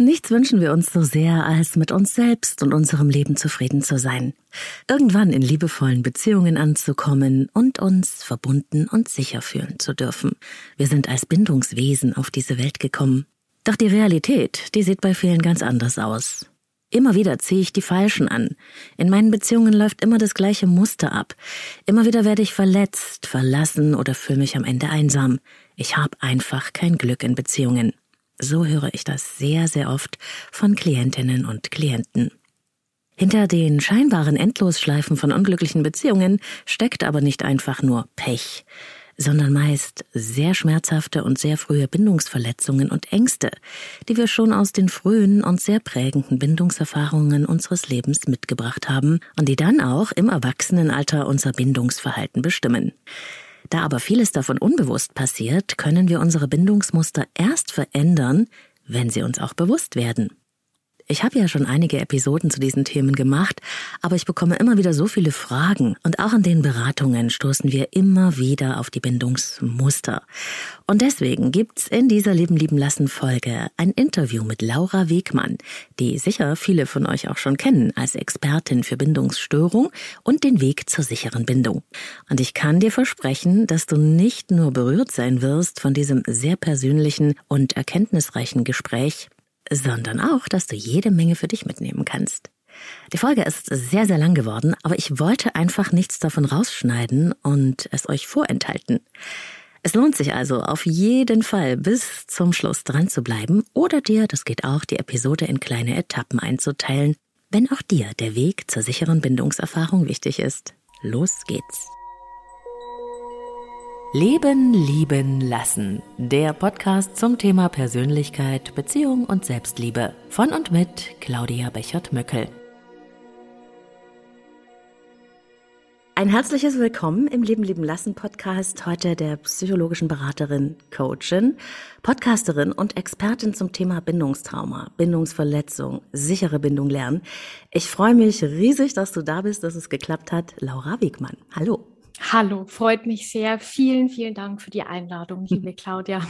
Nichts wünschen wir uns so sehr, als mit uns selbst und unserem Leben zufrieden zu sein. Irgendwann in liebevollen Beziehungen anzukommen und uns verbunden und sicher fühlen zu dürfen. Wir sind als Bindungswesen auf diese Welt gekommen. Doch die Realität, die sieht bei vielen ganz anders aus. Immer wieder ziehe ich die Falschen an. In meinen Beziehungen läuft immer das gleiche Muster ab. Immer wieder werde ich verletzt, verlassen oder fühle mich am Ende einsam. Ich habe einfach kein Glück in Beziehungen. So höre ich das sehr, sehr oft von Klientinnen und Klienten. Hinter den scheinbaren Endlosschleifen von unglücklichen Beziehungen steckt aber nicht einfach nur Pech, sondern meist sehr schmerzhafte und sehr frühe Bindungsverletzungen und Ängste, die wir schon aus den frühen und sehr prägenden Bindungserfahrungen unseres Lebens mitgebracht haben und die dann auch im Erwachsenenalter unser Bindungsverhalten bestimmen. Da aber vieles davon unbewusst passiert, können wir unsere Bindungsmuster erst verändern, wenn sie uns auch bewusst werden. Ich habe ja schon einige Episoden zu diesen Themen gemacht, aber ich bekomme immer wieder so viele Fragen und auch in den Beratungen stoßen wir immer wieder auf die Bindungsmuster. Und deswegen gibt's in dieser Leben lieben lassen Folge ein Interview mit Laura Wegmann, die sicher viele von euch auch schon kennen als Expertin für Bindungsstörung und den Weg zur sicheren Bindung. Und ich kann dir versprechen, dass du nicht nur berührt sein wirst von diesem sehr persönlichen und erkenntnisreichen Gespräch, sondern auch, dass du jede Menge für dich mitnehmen kannst. Die Folge ist sehr, sehr lang geworden, aber ich wollte einfach nichts davon rausschneiden und es euch vorenthalten. Es lohnt sich also auf jeden Fall bis zum Schluss dran zu bleiben oder dir, das geht auch, die Episode in kleine Etappen einzuteilen, wenn auch dir der Weg zur sicheren Bindungserfahrung wichtig ist. Los geht's. Leben, lieben, lassen. Der Podcast zum Thema Persönlichkeit, Beziehung und Selbstliebe. Von und mit Claudia Bechert-Möckel. Ein herzliches Willkommen im Leben, lieben, lassen Podcast. Heute der psychologischen Beraterin, Coachin, Podcasterin und Expertin zum Thema Bindungstrauma, Bindungsverletzung, sichere Bindung lernen. Ich freue mich riesig, dass du da bist, dass es geklappt hat. Laura Wiegmann. Hallo. Hallo, freut mich sehr. Vielen, vielen Dank für die Einladung, liebe Claudia.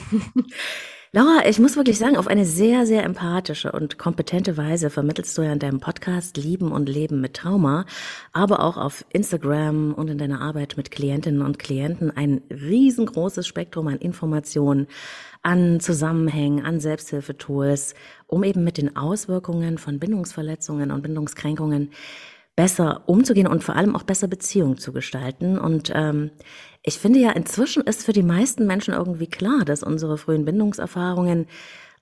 Laura, ich muss wirklich sagen, auf eine sehr, sehr empathische und kompetente Weise vermittelst du ja in deinem Podcast Lieben und Leben mit Trauma, aber auch auf Instagram und in deiner Arbeit mit Klientinnen und Klienten ein riesengroßes Spektrum an Informationen, an Zusammenhängen, an Selbsthilfetools, um eben mit den Auswirkungen von Bindungsverletzungen und Bindungskränkungen besser umzugehen und vor allem auch besser Beziehungen zu gestalten. Und ähm, ich finde ja, inzwischen ist für die meisten Menschen irgendwie klar, dass unsere frühen Bindungserfahrungen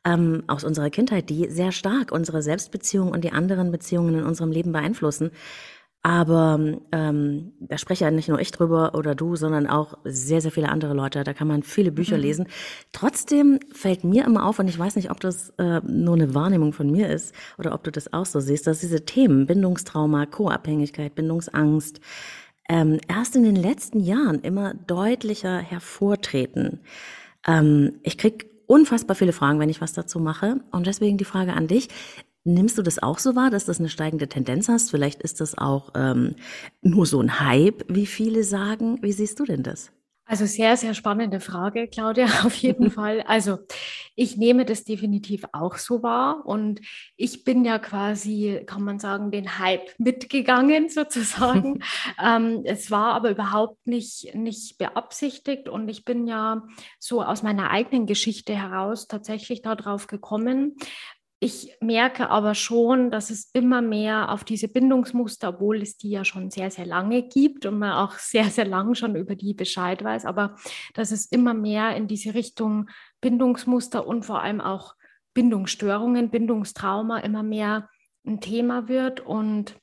ähm, aus unserer Kindheit, die sehr stark unsere Selbstbeziehungen und die anderen Beziehungen in unserem Leben beeinflussen, aber ähm, da spreche ja nicht nur ich drüber oder du, sondern auch sehr, sehr viele andere Leute. Da kann man viele Bücher mhm. lesen. Trotzdem fällt mir immer auf, und ich weiß nicht, ob das äh, nur eine Wahrnehmung von mir ist oder ob du das auch so siehst, dass diese Themen Bindungstrauma, Co-Abhängigkeit, Bindungsangst ähm, erst in den letzten Jahren immer deutlicher hervortreten. Ähm, ich krieg unfassbar viele Fragen, wenn ich was dazu mache. Und deswegen die Frage an dich. Nimmst du das auch so wahr, dass das eine steigende Tendenz hast? Vielleicht ist das auch ähm, nur so ein Hype, wie viele sagen. Wie siehst du denn das? Also sehr, sehr spannende Frage, Claudia, auf jeden Fall. Also ich nehme das definitiv auch so wahr und ich bin ja quasi, kann man sagen, den Hype mitgegangen sozusagen. ähm, es war aber überhaupt nicht, nicht beabsichtigt und ich bin ja so aus meiner eigenen Geschichte heraus tatsächlich darauf gekommen, ich merke aber schon, dass es immer mehr auf diese Bindungsmuster, obwohl es die ja schon sehr, sehr lange gibt und man auch sehr, sehr lang schon über die Bescheid weiß, aber dass es immer mehr in diese Richtung Bindungsmuster und vor allem auch Bindungsstörungen, Bindungstrauma immer mehr ein Thema wird. Und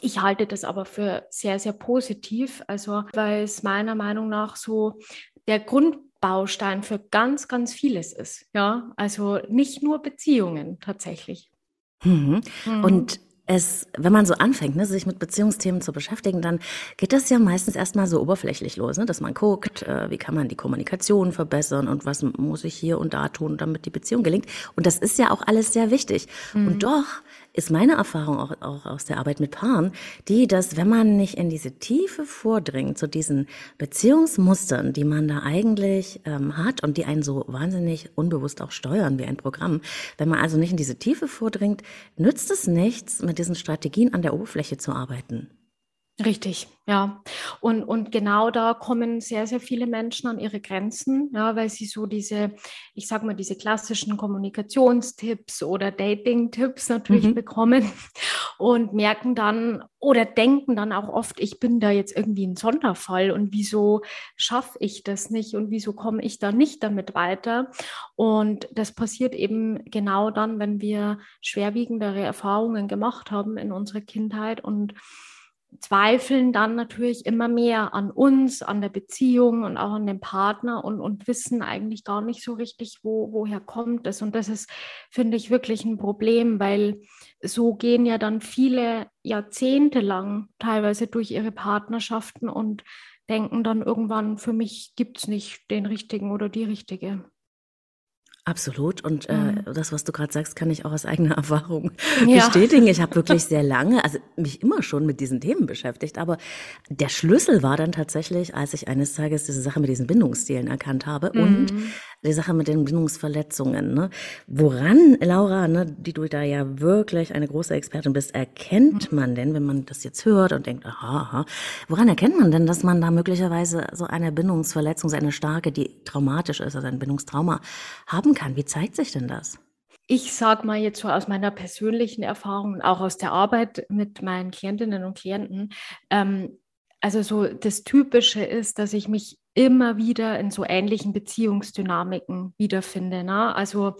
ich halte das aber für sehr, sehr positiv, also weil es meiner Meinung nach so der Grund Baustein für ganz, ganz vieles ist. Ja, also nicht nur Beziehungen tatsächlich. Mhm. Mhm. Und es, wenn man so anfängt, ne, sich mit Beziehungsthemen zu beschäftigen, dann geht das ja meistens erstmal so oberflächlich los, ne, dass man guckt, äh, wie kann man die Kommunikation verbessern und was muss ich hier und da tun, damit die Beziehung gelingt. Und das ist ja auch alles sehr wichtig. Mhm. Und doch ist meine Erfahrung auch, auch aus der Arbeit mit Paaren, die, dass wenn man nicht in diese Tiefe vordringt, zu diesen Beziehungsmustern, die man da eigentlich ähm, hat und die einen so wahnsinnig unbewusst auch steuern wie ein Programm, wenn man also nicht in diese Tiefe vordringt, nützt es nichts, mit diesen Strategien an der Oberfläche zu arbeiten. Richtig, ja. Und, und genau da kommen sehr, sehr viele Menschen an ihre Grenzen, ja, weil sie so diese, ich sag mal, diese klassischen Kommunikationstipps oder Dating-Tipps natürlich mhm. bekommen und merken dann oder denken dann auch oft, ich bin da jetzt irgendwie ein Sonderfall und wieso schaffe ich das nicht und wieso komme ich da nicht damit weiter? Und das passiert eben genau dann, wenn wir schwerwiegendere Erfahrungen gemacht haben in unserer Kindheit und zweifeln dann natürlich immer mehr an uns, an der Beziehung und auch an dem Partner und, und wissen eigentlich gar nicht so richtig, wo, woher kommt es. Und das ist, finde ich, wirklich ein Problem, weil so gehen ja dann viele Jahrzehnte lang teilweise durch ihre Partnerschaften und denken dann irgendwann, für mich gibt es nicht den richtigen oder die richtige. Absolut. Und äh, mhm. das, was du gerade sagst, kann ich auch aus eigener Erfahrung ja. bestätigen. Ich habe wirklich sehr lange, also mich immer schon mit diesen Themen beschäftigt. Aber der Schlüssel war dann tatsächlich, als ich eines Tages diese Sache mit diesen Bindungsstilen erkannt habe mhm. und die Sache mit den Bindungsverletzungen. Ne? Woran, Laura, ne, die du da ja wirklich eine große Expertin bist, erkennt mhm. man denn, wenn man das jetzt hört und denkt, aha, aha, woran erkennt man denn, dass man da möglicherweise so eine Bindungsverletzung, so eine starke, die traumatisch ist, also ein Bindungstrauma haben kann? Wie zeigt sich denn das? Ich sage mal jetzt so aus meiner persönlichen Erfahrung und auch aus der Arbeit mit meinen Klientinnen und Klienten, ähm, also so das Typische ist, dass ich mich immer wieder in so ähnlichen Beziehungsdynamiken wiederfinde. Ne? Also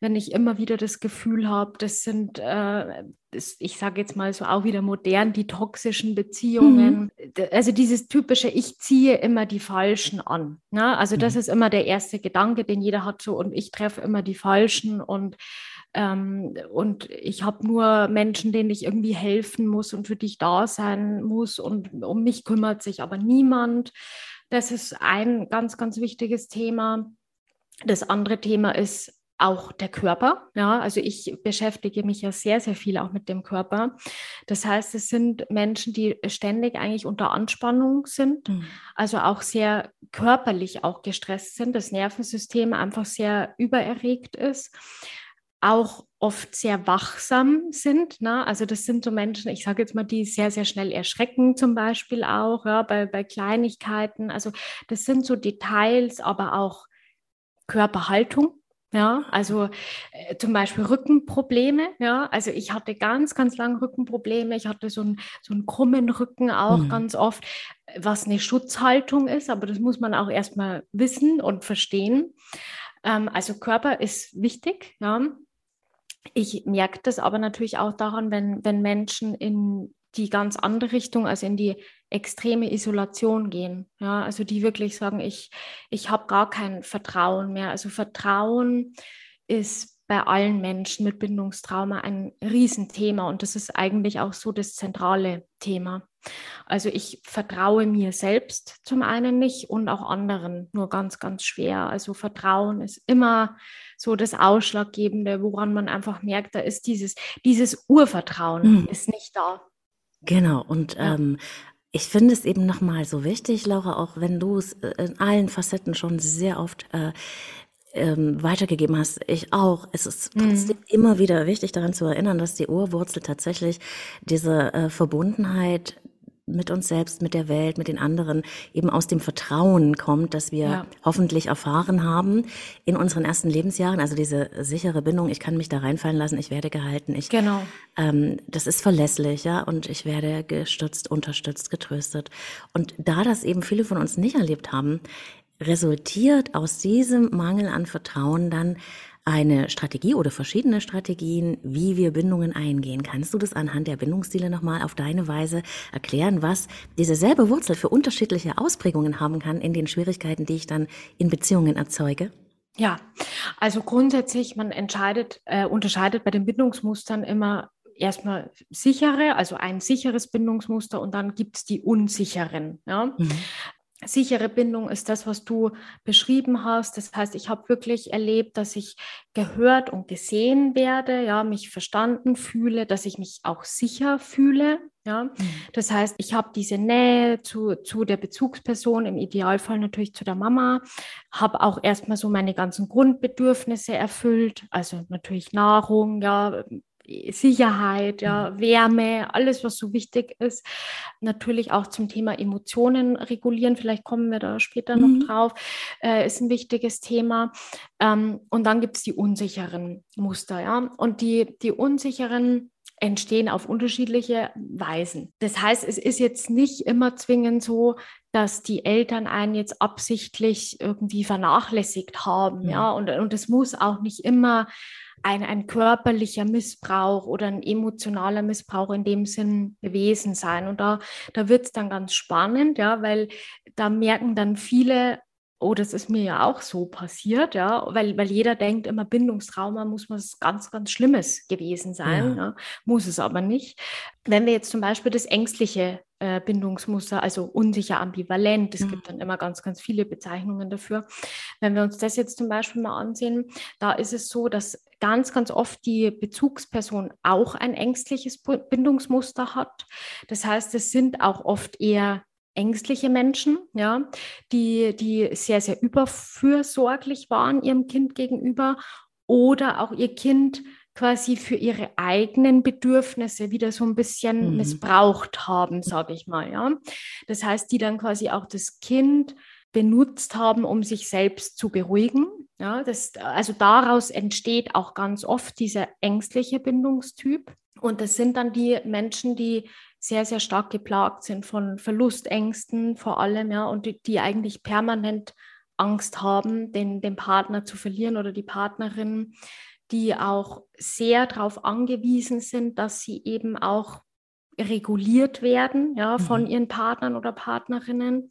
wenn ich immer wieder das Gefühl habe, das sind, äh, das, ich sage jetzt mal so auch wieder modern, die toxischen Beziehungen. Mhm. Also dieses typische, ich ziehe immer die Falschen an. Ne? Also das mhm. ist immer der erste Gedanke, den jeder hat so und ich treffe immer die Falschen und ähm, und ich habe nur Menschen, denen ich irgendwie helfen muss und für die ich da sein muss. Und um mich kümmert sich aber niemand. Das ist ein ganz, ganz wichtiges Thema. Das andere Thema ist auch der Körper. Ja, also ich beschäftige mich ja sehr, sehr viel auch mit dem Körper. Das heißt, es sind Menschen, die ständig eigentlich unter Anspannung sind, mhm. also auch sehr körperlich auch gestresst sind, das Nervensystem einfach sehr übererregt ist auch oft sehr wachsam sind. Ne? Also das sind so Menschen, ich sage jetzt mal, die sehr, sehr schnell erschrecken zum Beispiel auch, ja, bei, bei Kleinigkeiten. Also das sind so Details, aber auch Körperhaltung. Ja, also äh, zum Beispiel Rückenprobleme. Ja, also ich hatte ganz, ganz lange Rückenprobleme. Ich hatte so, ein, so einen krummen Rücken auch mhm. ganz oft, was eine Schutzhaltung ist. Aber das muss man auch erstmal wissen und verstehen. Ähm, also Körper ist wichtig. Ja, ich merke das aber natürlich auch daran, wenn, wenn Menschen in die ganz andere Richtung, also in die extreme Isolation gehen. Ja, also die wirklich sagen, ich, ich habe gar kein Vertrauen mehr. Also Vertrauen ist bei allen Menschen mit Bindungstrauma ein Riesenthema und das ist eigentlich auch so das zentrale Thema. Also ich vertraue mir selbst zum einen nicht und auch anderen nur ganz, ganz schwer. Also Vertrauen ist immer so das Ausschlaggebende, woran man einfach merkt, da ist dieses, dieses Urvertrauen mhm. ist nicht da. Genau, und ja. ähm, ich finde es eben nochmal so wichtig, Laura, auch wenn du es äh, in allen Facetten schon sehr oft äh, ähm, weitergegeben hast, ich auch. Es ist trotzdem mhm. immer wieder wichtig, daran zu erinnern, dass die Urwurzel tatsächlich diese äh, Verbundenheit mit uns selbst, mit der Welt, mit den anderen eben aus dem Vertrauen kommt, dass wir ja. hoffentlich erfahren haben in unseren ersten Lebensjahren. Also diese sichere Bindung, ich kann mich da reinfallen lassen, ich werde gehalten, ich, genau. ähm, das ist verlässlich, ja, und ich werde gestützt, unterstützt, getröstet. Und da das eben viele von uns nicht erlebt haben, resultiert aus diesem Mangel an Vertrauen dann eine Strategie oder verschiedene Strategien, wie wir Bindungen eingehen. Kannst du das anhand der Bindungsstile nochmal auf deine Weise erklären, was diese selbe Wurzel für unterschiedliche Ausprägungen haben kann in den Schwierigkeiten, die ich dann in Beziehungen erzeuge? Ja, also grundsätzlich, man entscheidet, äh, unterscheidet bei den Bindungsmustern immer erstmal sichere, also ein sicheres Bindungsmuster und dann gibt es die unsicheren. Ja? Mhm. Sichere Bindung ist das, was du beschrieben hast. Das heißt, ich habe wirklich erlebt, dass ich gehört und gesehen werde, ja, mich verstanden fühle, dass ich mich auch sicher fühle. Ja, mhm. das heißt, ich habe diese Nähe zu, zu der Bezugsperson, im Idealfall natürlich zu der Mama, habe auch erstmal so meine ganzen Grundbedürfnisse erfüllt, also natürlich Nahrung, ja, Sicherheit, ja, mhm. Wärme, alles, was so wichtig ist. Natürlich auch zum Thema Emotionen regulieren, vielleicht kommen wir da später mhm. noch drauf, äh, ist ein wichtiges Thema. Ähm, und dann gibt es die unsicheren Muster, ja. Und die, die unsicheren entstehen auf unterschiedliche Weisen. Das heißt, es ist jetzt nicht immer zwingend so, dass die Eltern einen jetzt absichtlich irgendwie vernachlässigt haben, ja, ja? und, und es muss auch nicht immer ein, ein körperlicher Missbrauch oder ein emotionaler Missbrauch in dem Sinn gewesen sein. Und da, da wird es dann ganz spannend, ja, weil da merken dann viele, oh, das ist mir ja auch so passiert, ja, weil, weil jeder denkt immer, Bindungstrauma muss was ganz, ganz Schlimmes gewesen sein, ja. Ja, muss es aber nicht. Wenn wir jetzt zum Beispiel das ängstliche äh, Bindungsmuster, also unsicher, ambivalent, es mhm. gibt dann immer ganz, ganz viele Bezeichnungen dafür. Wenn wir uns das jetzt zum Beispiel mal ansehen, da ist es so, dass ganz, ganz oft die Bezugsperson auch ein ängstliches Bindungsmuster hat. Das heißt, es sind auch oft eher ängstliche Menschen, ja, die, die sehr, sehr überfürsorglich waren ihrem Kind gegenüber oder auch ihr Kind quasi für ihre eigenen Bedürfnisse wieder so ein bisschen mhm. missbraucht haben, sage ich mal, ja. Das heißt, die dann quasi auch das Kind benutzt haben, um sich selbst zu beruhigen. Ja, das, also daraus entsteht auch ganz oft dieser ängstliche Bindungstyp. Und das sind dann die Menschen, die sehr, sehr stark geplagt sind von Verlustängsten vor allem, ja, und die, die eigentlich permanent Angst haben, den, den Partner zu verlieren oder die Partnerin, die auch sehr darauf angewiesen sind, dass sie eben auch reguliert werden, ja, von mhm. ihren Partnern oder Partnerinnen.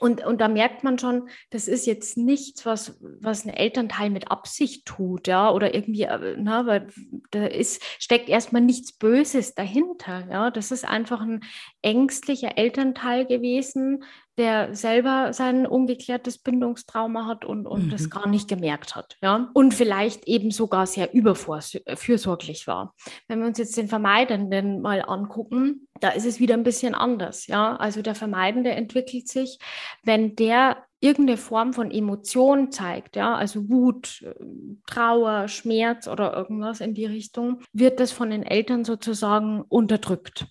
Und, und da merkt man schon, das ist jetzt nichts, was, was ein Elternteil mit Absicht tut, ja, oder irgendwie, äh, na, weil da ist, steckt erstmal nichts Böses dahinter, ja. Das ist einfach ein ängstlicher Elternteil gewesen, der selber sein ungeklärtes Bindungstrauma hat und, und mhm. das gar nicht gemerkt hat. Ja? Und vielleicht eben sogar sehr überfürsorglich war. Wenn wir uns jetzt den Vermeidenden mal angucken, da ist es wieder ein bisschen anders. Ja? Also der Vermeidende entwickelt sich, wenn der irgendeine Form von Emotion zeigt, ja, also Wut, Trauer, Schmerz oder irgendwas in die Richtung, wird das von den Eltern sozusagen unterdrückt.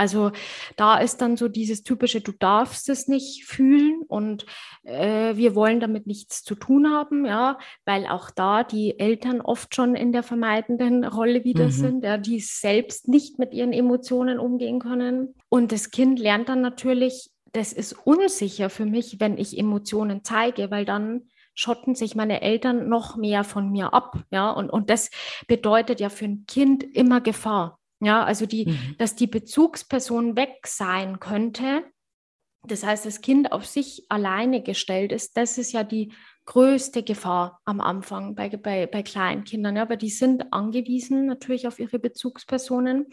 Also da ist dann so dieses typische, du darfst es nicht fühlen und äh, wir wollen damit nichts zu tun haben, ja, weil auch da die Eltern oft schon in der vermeidenden Rolle wieder mhm. sind, ja, die selbst nicht mit ihren Emotionen umgehen können. Und das Kind lernt dann natürlich, das ist unsicher für mich, wenn ich Emotionen zeige, weil dann schotten sich meine Eltern noch mehr von mir ab, ja, und, und das bedeutet ja für ein Kind immer Gefahr. Ja, also die, mhm. dass die Bezugsperson weg sein könnte. Das heißt, das Kind auf sich alleine gestellt ist, das ist ja die größte Gefahr am Anfang bei, bei, bei kleinen Kindern, ja, weil die sind angewiesen natürlich auf ihre Bezugspersonen.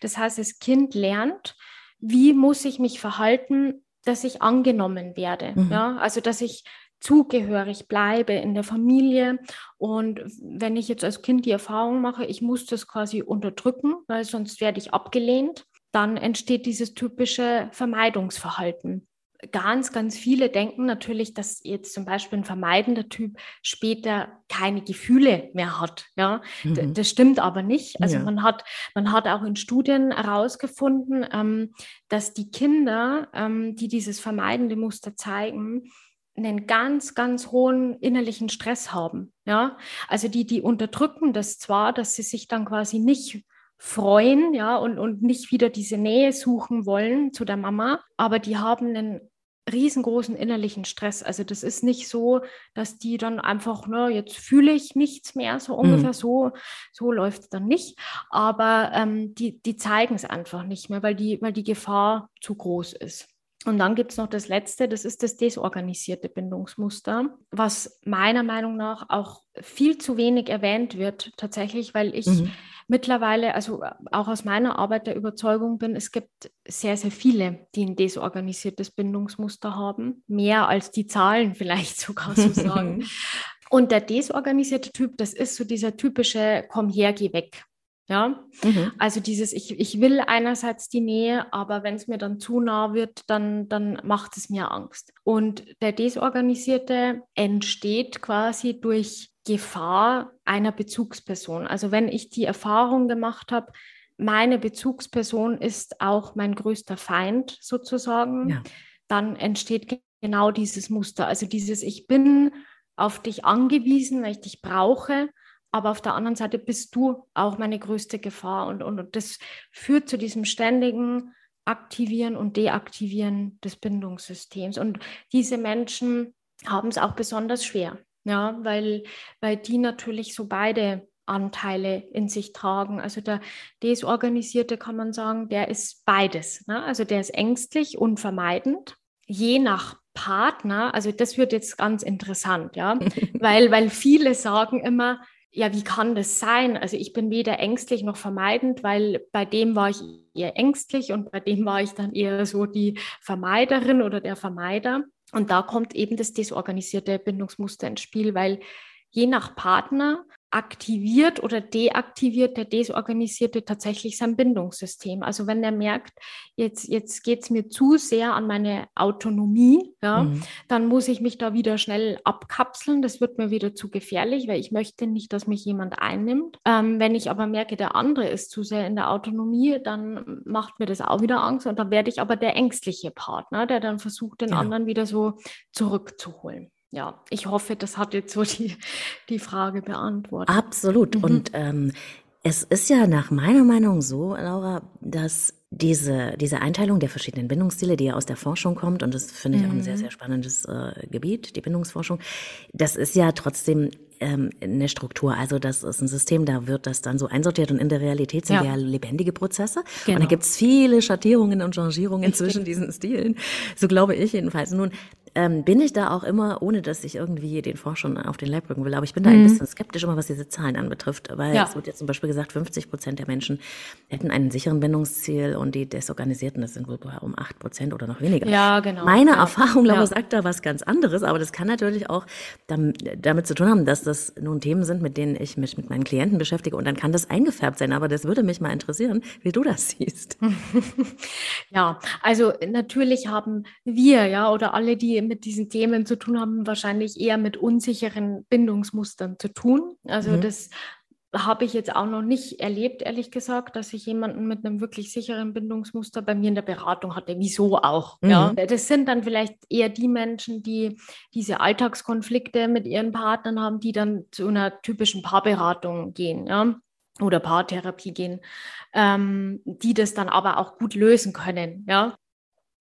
Das heißt, das Kind lernt, wie muss ich mich verhalten, dass ich angenommen werde. Mhm. Ja, also dass ich zugehörig bleibe in der Familie. Und wenn ich jetzt als Kind die Erfahrung mache, ich muss das quasi unterdrücken, weil sonst werde ich abgelehnt, dann entsteht dieses typische Vermeidungsverhalten. Ganz, ganz viele denken natürlich, dass jetzt zum Beispiel ein vermeidender Typ später keine Gefühle mehr hat. Ja, mhm. das stimmt aber nicht. Also ja. man hat, man hat auch in Studien herausgefunden, ähm, dass die Kinder, ähm, die dieses vermeidende Muster zeigen, einen ganz, ganz hohen innerlichen Stress haben. Ja, also die, die unterdrücken das zwar, dass sie sich dann quasi nicht freuen, ja, und, und nicht wieder diese Nähe suchen wollen zu der Mama, aber die haben einen riesengroßen innerlichen Stress. Also das ist nicht so, dass die dann einfach, ne, jetzt fühle ich nichts mehr, so ungefähr mhm. so, so läuft es dann nicht. Aber ähm, die, die zeigen es einfach nicht mehr, weil die, weil die Gefahr zu groß ist. Und dann gibt es noch das Letzte, das ist das desorganisierte Bindungsmuster, was meiner Meinung nach auch viel zu wenig erwähnt wird tatsächlich, weil ich, mhm. mittlerweile, also auch aus meiner Arbeit der Überzeugung bin, es gibt sehr, sehr viele, die ein desorganisiertes Bindungsmuster haben. Mehr als die Zahlen vielleicht sogar so sagen. Und der desorganisierte Typ, das ist so dieser typische Komm her, geh weg. Ja, mhm. also dieses, ich, ich will einerseits die Nähe, aber wenn es mir dann zu nah wird, dann, dann macht es mir Angst. Und der Desorganisierte entsteht quasi durch Gefahr einer Bezugsperson. Also wenn ich die Erfahrung gemacht habe, meine Bezugsperson ist auch mein größter Feind sozusagen, ja. dann entsteht genau dieses Muster. Also dieses, ich bin auf dich angewiesen, weil ich dich brauche, aber auf der anderen Seite bist du auch meine größte Gefahr. Und, und, und das führt zu diesem ständigen Aktivieren und Deaktivieren des Bindungssystems. Und diese Menschen haben es auch besonders schwer, ja, weil, weil die natürlich so beide Anteile in sich tragen. Also der Desorganisierte kann man sagen, der ist beides. Ne? Also der ist ängstlich und vermeidend. Je nach Partner, also das wird jetzt ganz interessant, ja, weil, weil viele sagen immer, ja, wie kann das sein? Also ich bin weder ängstlich noch vermeidend, weil bei dem war ich eher ängstlich und bei dem war ich dann eher so die Vermeiderin oder der Vermeider. Und da kommt eben das desorganisierte Bindungsmuster ins Spiel, weil je nach Partner aktiviert oder deaktiviert der Desorganisierte tatsächlich sein Bindungssystem. Also wenn er merkt, jetzt, jetzt geht es mir zu sehr an meine Autonomie, ja, mhm. dann muss ich mich da wieder schnell abkapseln. Das wird mir wieder zu gefährlich, weil ich möchte nicht, dass mich jemand einnimmt. Ähm, wenn ich aber merke, der andere ist zu sehr in der Autonomie, dann macht mir das auch wieder Angst und dann werde ich aber der ängstliche Partner, der dann versucht, den ja. anderen wieder so zurückzuholen ja, ich hoffe, das hat jetzt so die, die Frage beantwortet. Absolut. Mhm. Und ähm, es ist ja nach meiner Meinung so, Laura, dass diese, diese Einteilung der verschiedenen Bindungsstile, die ja aus der Forschung kommt, und das finde ich mhm. auch ein sehr, mhm. sehr spannendes äh, Gebiet, die Bindungsforschung, das ist ja trotzdem ähm, eine Struktur. Also das ist ein System, da wird das dann so einsortiert und in der Realität sind ja, ja lebendige Prozesse. Genau. Und da gibt es viele Schattierungen und Changierungen zwischen diesen Stilen. So glaube ich jedenfalls. Nun, ähm, bin ich da auch immer, ohne dass ich irgendwie den Forschern auf den Leib rücken will, aber ich bin da ein mhm. bisschen skeptisch immer, was diese Zahlen anbetrifft, weil ja. es wird jetzt zum Beispiel gesagt, 50 Prozent der Menschen hätten einen sicheren Bindungsziel und die Desorganisierten, das sind wohl um 8 Prozent oder noch weniger. Ja, genau. Meine ja. Erfahrung, Laura, ja. sagt da was ganz anderes, aber das kann natürlich auch damit zu tun haben, dass das nun Themen sind, mit denen ich mich mit meinen Klienten beschäftige und dann kann das eingefärbt sein, aber das würde mich mal interessieren, wie du das siehst. ja, also natürlich haben wir, ja, oder alle, die mit diesen Themen zu tun haben, wahrscheinlich eher mit unsicheren Bindungsmustern zu tun. Also mhm. das habe ich jetzt auch noch nicht erlebt, ehrlich gesagt, dass ich jemanden mit einem wirklich sicheren Bindungsmuster bei mir in der Beratung hatte. Wieso auch? Mhm. Ja, das sind dann vielleicht eher die Menschen, die diese Alltagskonflikte mit ihren Partnern haben, die dann zu einer typischen Paarberatung gehen. Ja oder Paartherapie gehen, ähm, die das dann aber auch gut lösen können. Ja,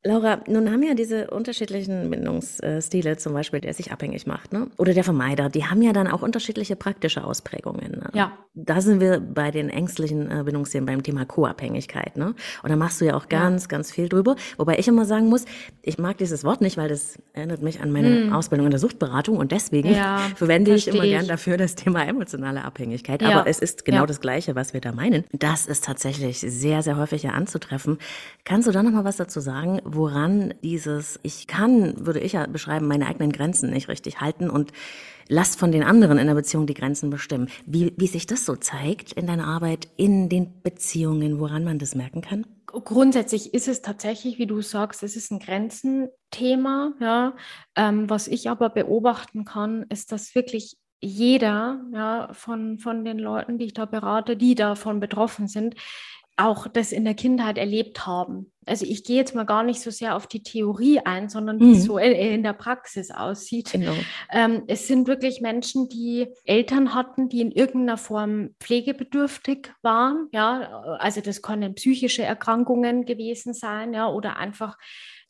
Laura, nun haben ja diese unterschiedlichen Bindungsstile, zum Beispiel der sich abhängig macht, ne? oder der Vermeider, die haben ja dann auch unterschiedliche praktische Ausprägungen. Ne? Ja. Da sind wir bei den ängstlichen äh, Bindungsstilen beim Thema Co-Abhängigkeit. Ne? Und da machst du ja auch ganz, ja. ganz viel drüber. Wobei ich immer sagen muss, ich mag dieses Wort nicht, weil das erinnert mich an meine hm. Ausbildung in der Suchtberatung und deswegen ja, verwende ich immer ich. gern dafür das Thema emotionale Abhängigkeit. Ja. Aber es ist genau das Gleiche, was wir da meinen. Das ist tatsächlich sehr, sehr häufig ja anzutreffen. Kannst du da noch mal was dazu sagen? Woran dieses Ich kann, würde ich ja beschreiben, meine eigenen Grenzen nicht richtig halten und lass von den anderen in der Beziehung die Grenzen bestimmen. Wie, wie sich das so zeigt in deiner Arbeit, in den Beziehungen, woran man das merken kann? Grundsätzlich ist es tatsächlich, wie du sagst, es ist ein Grenzenthema. Ja. Ähm, was ich aber beobachten kann, ist, dass wirklich jeder ja, von, von den Leuten, die ich da berate, die davon betroffen sind, auch das in der Kindheit erlebt haben. Also ich gehe jetzt mal gar nicht so sehr auf die Theorie ein, sondern wie mhm. es so in der Praxis aussieht. Genau. Ähm, es sind wirklich Menschen, die Eltern hatten, die in irgendeiner Form pflegebedürftig waren. Ja, also das können psychische Erkrankungen gewesen sein, ja, oder einfach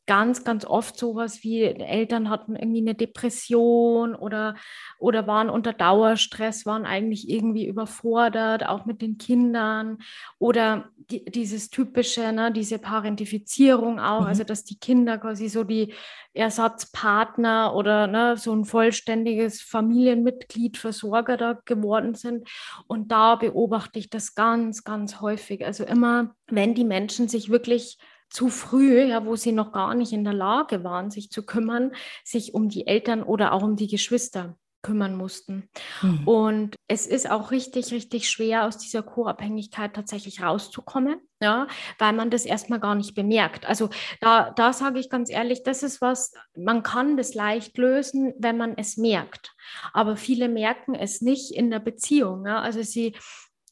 ganz, ganz oft sowas wie Eltern hatten irgendwie eine Depression oder, oder waren unter Dauerstress, waren eigentlich irgendwie überfordert, auch mit den Kindern oder die, dieses typische, ne, diese Parentifizierung auch, mhm. also dass die Kinder quasi so die Ersatzpartner oder ne, so ein vollständiges Familienmitglied, Versorger da geworden sind. Und da beobachte ich das ganz, ganz häufig. Also immer, wenn die Menschen sich wirklich zu früh, ja, wo sie noch gar nicht in der Lage waren, sich zu kümmern, sich um die Eltern oder auch um die Geschwister kümmern mussten. Mhm. Und es ist auch richtig, richtig schwer, aus dieser Co-Abhängigkeit tatsächlich rauszukommen, ja, weil man das erstmal gar nicht bemerkt. Also da, da sage ich ganz ehrlich, das ist was, man kann das leicht lösen, wenn man es merkt. Aber viele merken es nicht in der Beziehung. Ja. Also sie,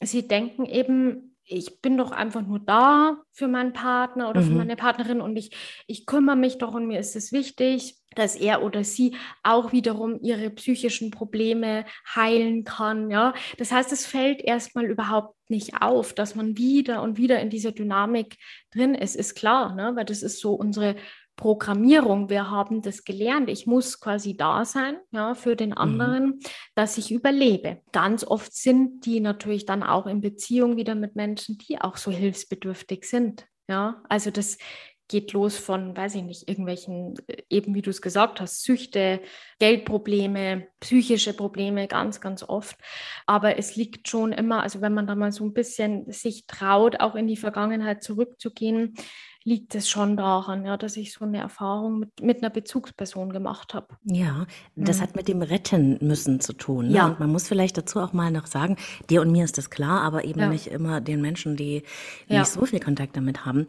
sie denken eben, ich bin doch einfach nur da für meinen Partner oder mhm. für meine Partnerin und ich, ich kümmere mich doch und mir ist es wichtig, dass er oder sie auch wiederum ihre psychischen Probleme heilen kann. Ja? Das heißt, es fällt erstmal überhaupt nicht auf, dass man wieder und wieder in dieser Dynamik drin ist, ist klar, ne? weil das ist so unsere Programmierung. Wir haben das gelernt. Ich muss quasi da sein, ja, für den mhm. anderen, mhm. dass ich überlebe. Ganz oft sind die natürlich dann auch in Beziehung wieder mit Menschen, die auch so hilfsbedürftig sind. Ja, also das geht los von, weiß ich nicht, irgendwelchen, äh, eben wie du es gesagt hast, Süchte, Geldprobleme, psychische Probleme, ganz, ganz oft. Aber es liegt schon immer, also wenn man da mal so ein bisschen sich traut, auch in die Vergangenheit zurückzugehen, liegt es schon daran, ja, dass ich so eine Erfahrung mit, mit einer Bezugsperson gemacht habe. Ja, das mhm. hat mit dem Retten müssen zu tun. Ne? Ja. Und man muss vielleicht dazu auch mal noch sagen, dir und mir ist das klar, aber eben ja. nicht immer den Menschen, die ja. nicht so viel Kontakt damit haben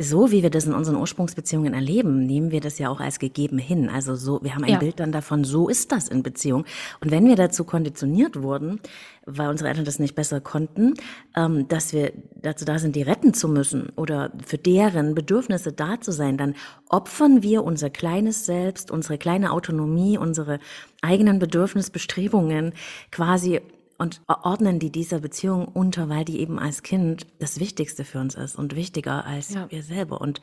so wie wir das in unseren Ursprungsbeziehungen erleben, nehmen wir das ja auch als gegeben hin. Also so, wir haben ein ja. Bild dann davon, so ist das in Beziehung. Und wenn wir dazu konditioniert wurden, weil unsere Eltern das nicht besser konnten, ähm, dass wir dazu da sind, die retten zu müssen oder für deren Bedürfnisse da zu sein, dann opfern wir unser kleines Selbst, unsere kleine Autonomie, unsere eigenen Bedürfnisbestrebungen quasi und ordnen die dieser Beziehung unter, weil die eben als Kind das Wichtigste für uns ist und wichtiger als ja. wir selber. Und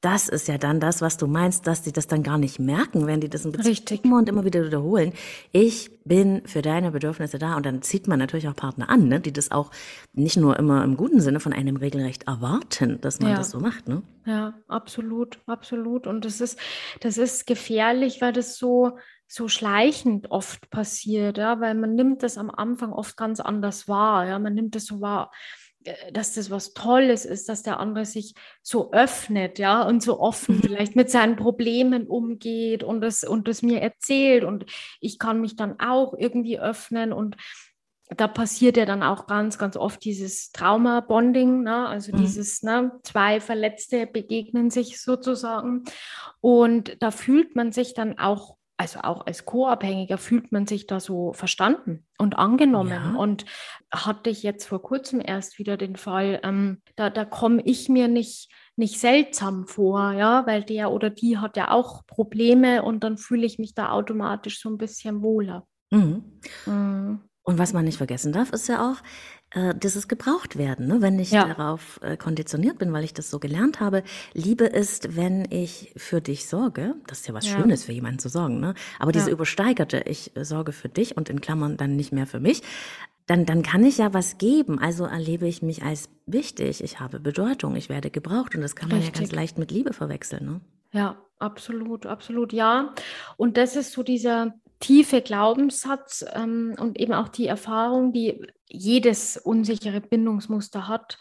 das ist ja dann das, was du meinst, dass die das dann gar nicht merken, wenn die das in Beziehung immer und immer wieder wiederholen. Ich bin für deine Bedürfnisse da und dann zieht man natürlich auch Partner an, ne, die das auch nicht nur immer im guten Sinne von einem regelrecht erwarten, dass man ja. das so macht, ne? Ja, absolut, absolut. Und das ist, das ist gefährlich, weil das so so schleichend oft passiert, ja, weil man nimmt das am Anfang oft ganz anders wahr, ja, man nimmt das so wahr, äh, dass das was Tolles ist, dass der andere sich so öffnet, ja, und so offen mhm. vielleicht mit seinen Problemen umgeht und das, und das mir erzählt und ich kann mich dann auch irgendwie öffnen und da passiert ja dann auch ganz, ganz oft dieses Trauma-Bonding, ne? also mhm. dieses, ne, zwei Verletzte begegnen sich sozusagen und da fühlt man sich dann auch also auch als Co-Abhängiger fühlt man sich da so verstanden und angenommen. Ja. Und hatte ich jetzt vor kurzem erst wieder den Fall, ähm, da, da komme ich mir nicht, nicht seltsam vor, ja, weil der oder die hat ja auch Probleme und dann fühle ich mich da automatisch so ein bisschen wohler. Mhm. Mhm. Und was man nicht vergessen darf, ist ja auch, äh, dieses gebraucht werden, ne? wenn ich ja. darauf äh, konditioniert bin, weil ich das so gelernt habe. Liebe ist, wenn ich für dich sorge. Das ist ja was ja. Schönes, für jemanden zu sorgen. Ne? Aber diese ja. übersteigerte, ich sorge für dich und in Klammern dann nicht mehr für mich. Dann, dann kann ich ja was geben. Also erlebe ich mich als wichtig. Ich habe Bedeutung. Ich werde gebraucht. Und das kann man Richtig. ja ganz leicht mit Liebe verwechseln. Ne? Ja, absolut, absolut, ja. Und das ist so dieser tiefe Glaubenssatz ähm, und eben auch die Erfahrung, die jedes unsichere Bindungsmuster hat.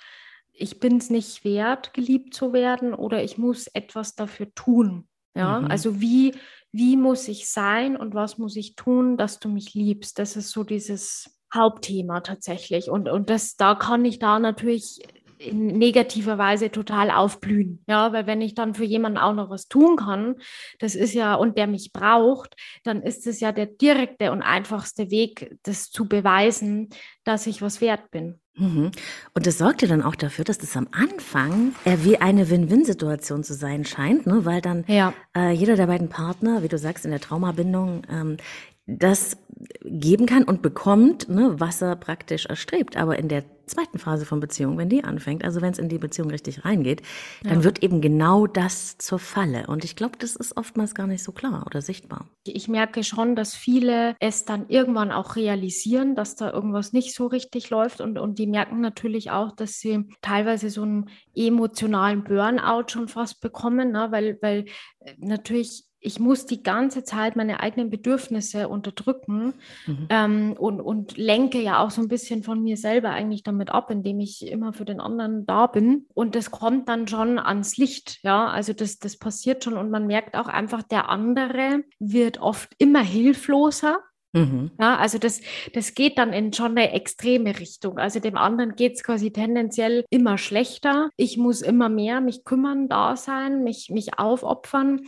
Ich bin es nicht wert, geliebt zu werden oder ich muss etwas dafür tun. Ja, mhm. also wie, wie muss ich sein und was muss ich tun, dass du mich liebst? Das ist so dieses Hauptthema tatsächlich. Und, und das, da kann ich da natürlich in negativer Weise total aufblühen. Ja, weil wenn ich dann für jemanden auch noch was tun kann, das ist ja, und der mich braucht, dann ist es ja der direkte und einfachste Weg, das zu beweisen, dass ich was wert bin. Mhm. Und das sorgt ja dann auch dafür, dass das am Anfang äh, wie eine Win-Win-Situation zu sein scheint, ne? weil dann ja. äh, jeder der beiden Partner, wie du sagst, in der Traumabindung ähm, das geben kann und bekommt, ne, was er praktisch erstrebt. Aber in der zweiten Phase von Beziehung, wenn die anfängt, also wenn es in die Beziehung richtig reingeht, dann ja. wird eben genau das zur Falle. Und ich glaube, das ist oftmals gar nicht so klar oder sichtbar. Ich merke schon, dass viele es dann irgendwann auch realisieren, dass da irgendwas nicht so richtig läuft. Und, und die merken natürlich auch, dass sie teilweise so einen emotionalen Burnout schon fast bekommen, ne? weil, weil äh, natürlich ich muss die ganze Zeit meine eigenen Bedürfnisse unterdrücken mhm. ähm, und, und lenke ja auch so ein bisschen von mir selber eigentlich damit ab, indem ich immer für den anderen da bin. Und das kommt dann schon ans Licht, ja. Also das, das passiert schon und man merkt auch einfach, der andere wird oft immer hilfloser. Mhm. Ja, also das, das geht dann in schon eine extreme Richtung. Also dem anderen geht es quasi tendenziell immer schlechter. Ich muss immer mehr mich kümmern, da sein, mich, mich aufopfern.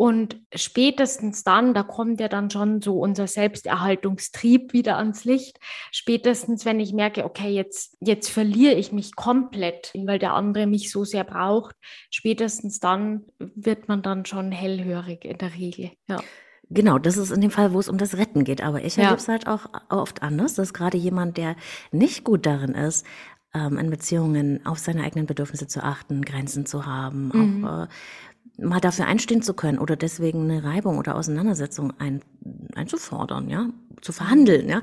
Und spätestens dann, da kommt ja dann schon so unser Selbsterhaltungstrieb wieder ans Licht. Spätestens, wenn ich merke, okay, jetzt, jetzt verliere ich mich komplett, weil der andere mich so sehr braucht, spätestens dann wird man dann schon hellhörig in der Regel. Ja. Genau, das ist in dem Fall, wo es um das Retten geht. Aber ich ja. erlebe es halt auch oft anders, dass gerade jemand, der nicht gut darin ist, ähm, in Beziehungen auf seine eigenen Bedürfnisse zu achten, Grenzen zu haben, mhm. auch äh, mal dafür einstehen zu können oder deswegen eine Reibung oder Auseinandersetzung ein, einzufordern, ja, zu verhandeln, ja,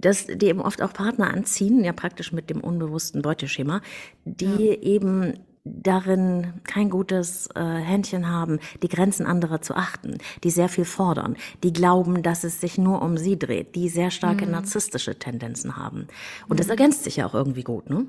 dass die eben oft auch Partner anziehen, ja praktisch mit dem unbewussten Beuteschema, die ja. eben darin kein gutes äh, Händchen haben, die Grenzen anderer zu achten, die sehr viel fordern, die glauben, dass es sich nur um sie dreht, die sehr starke mhm. narzisstische Tendenzen haben. Und mhm. das ergänzt sich ja auch irgendwie gut, ne?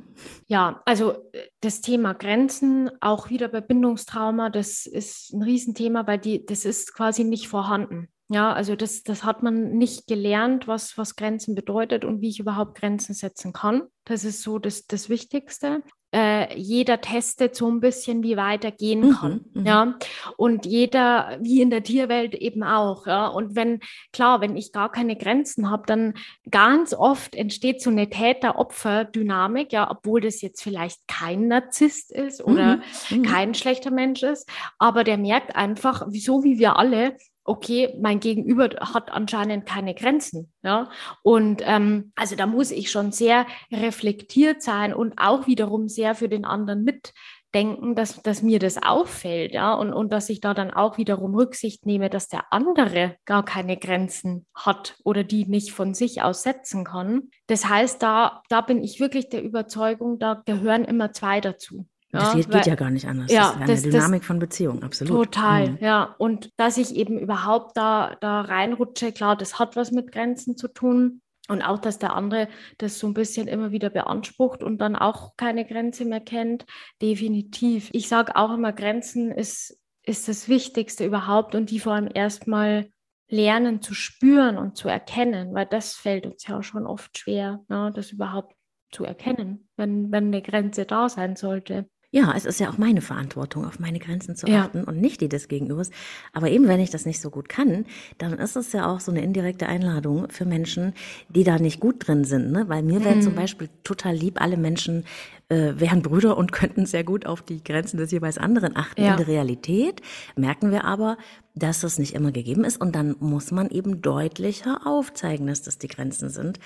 Ja, also äh, das Thema Grenzen, auch wieder bei Bindungstrauma, das ist ein Riesenthema, weil die, das ist quasi nicht vorhanden. Ja, also das, das hat man nicht gelernt, was, was Grenzen bedeutet und wie ich überhaupt Grenzen setzen kann. Das ist so das, das Wichtigste äh, jeder testet so ein bisschen, wie weit er gehen mhm, kann. Mhm, ja. Und jeder, wie in der Tierwelt eben auch. Ja. Und wenn, klar, wenn ich gar keine Grenzen habe, dann ganz oft entsteht so eine Täter-Opfer-Dynamik, ja, obwohl das jetzt vielleicht kein Narzisst ist oder mhm, mhm. kein schlechter Mensch ist, aber der merkt einfach, so wie wir alle, okay, mein Gegenüber hat anscheinend keine Grenzen. Ja? Und ähm, also da muss ich schon sehr reflektiert sein und auch wiederum sehr für den anderen mitdenken, dass, dass mir das auffällt, ja, und, und dass ich da dann auch wiederum Rücksicht nehme, dass der andere gar keine Grenzen hat oder die nicht von sich aus setzen kann. Das heißt, da, da bin ich wirklich der Überzeugung, da gehören immer zwei dazu. Das geht, weil, ja gar nicht anders. Ja, das ist eine das, Dynamik das, von Beziehung, absolut. Total, mhm. ja. Und dass ich eben überhaupt da, da reinrutsche, klar, das hat was mit Grenzen zu tun. Und auch, dass der andere das so ein bisschen immer wieder beansprucht und dann auch keine Grenze mehr kennt, definitiv. Ich sage auch immer, Grenzen ist, ist das Wichtigste überhaupt und die vor allem erstmal lernen zu spüren und zu erkennen, weil das fällt uns ja schon oft schwer, ne, das überhaupt zu erkennen, wenn, wenn eine Grenze da sein sollte. Ja, es ist ja auch meine Verantwortung, auf meine Grenzen zu achten ja. und nicht die des Gegenübers. Aber eben, wenn ich das nicht so gut kann, dann ist es ja auch so eine indirekte Einladung für Menschen, die da nicht gut drin sind. Ne? Weil mir wäre mhm. zum Beispiel total lieb, alle Menschen äh, wären Brüder und könnten sehr gut auf die Grenzen des jeweils anderen achten. Ja. In der Realität merken wir aber, dass das nicht immer gegeben ist und dann muss man eben deutlicher aufzeigen, dass das die Grenzen sind.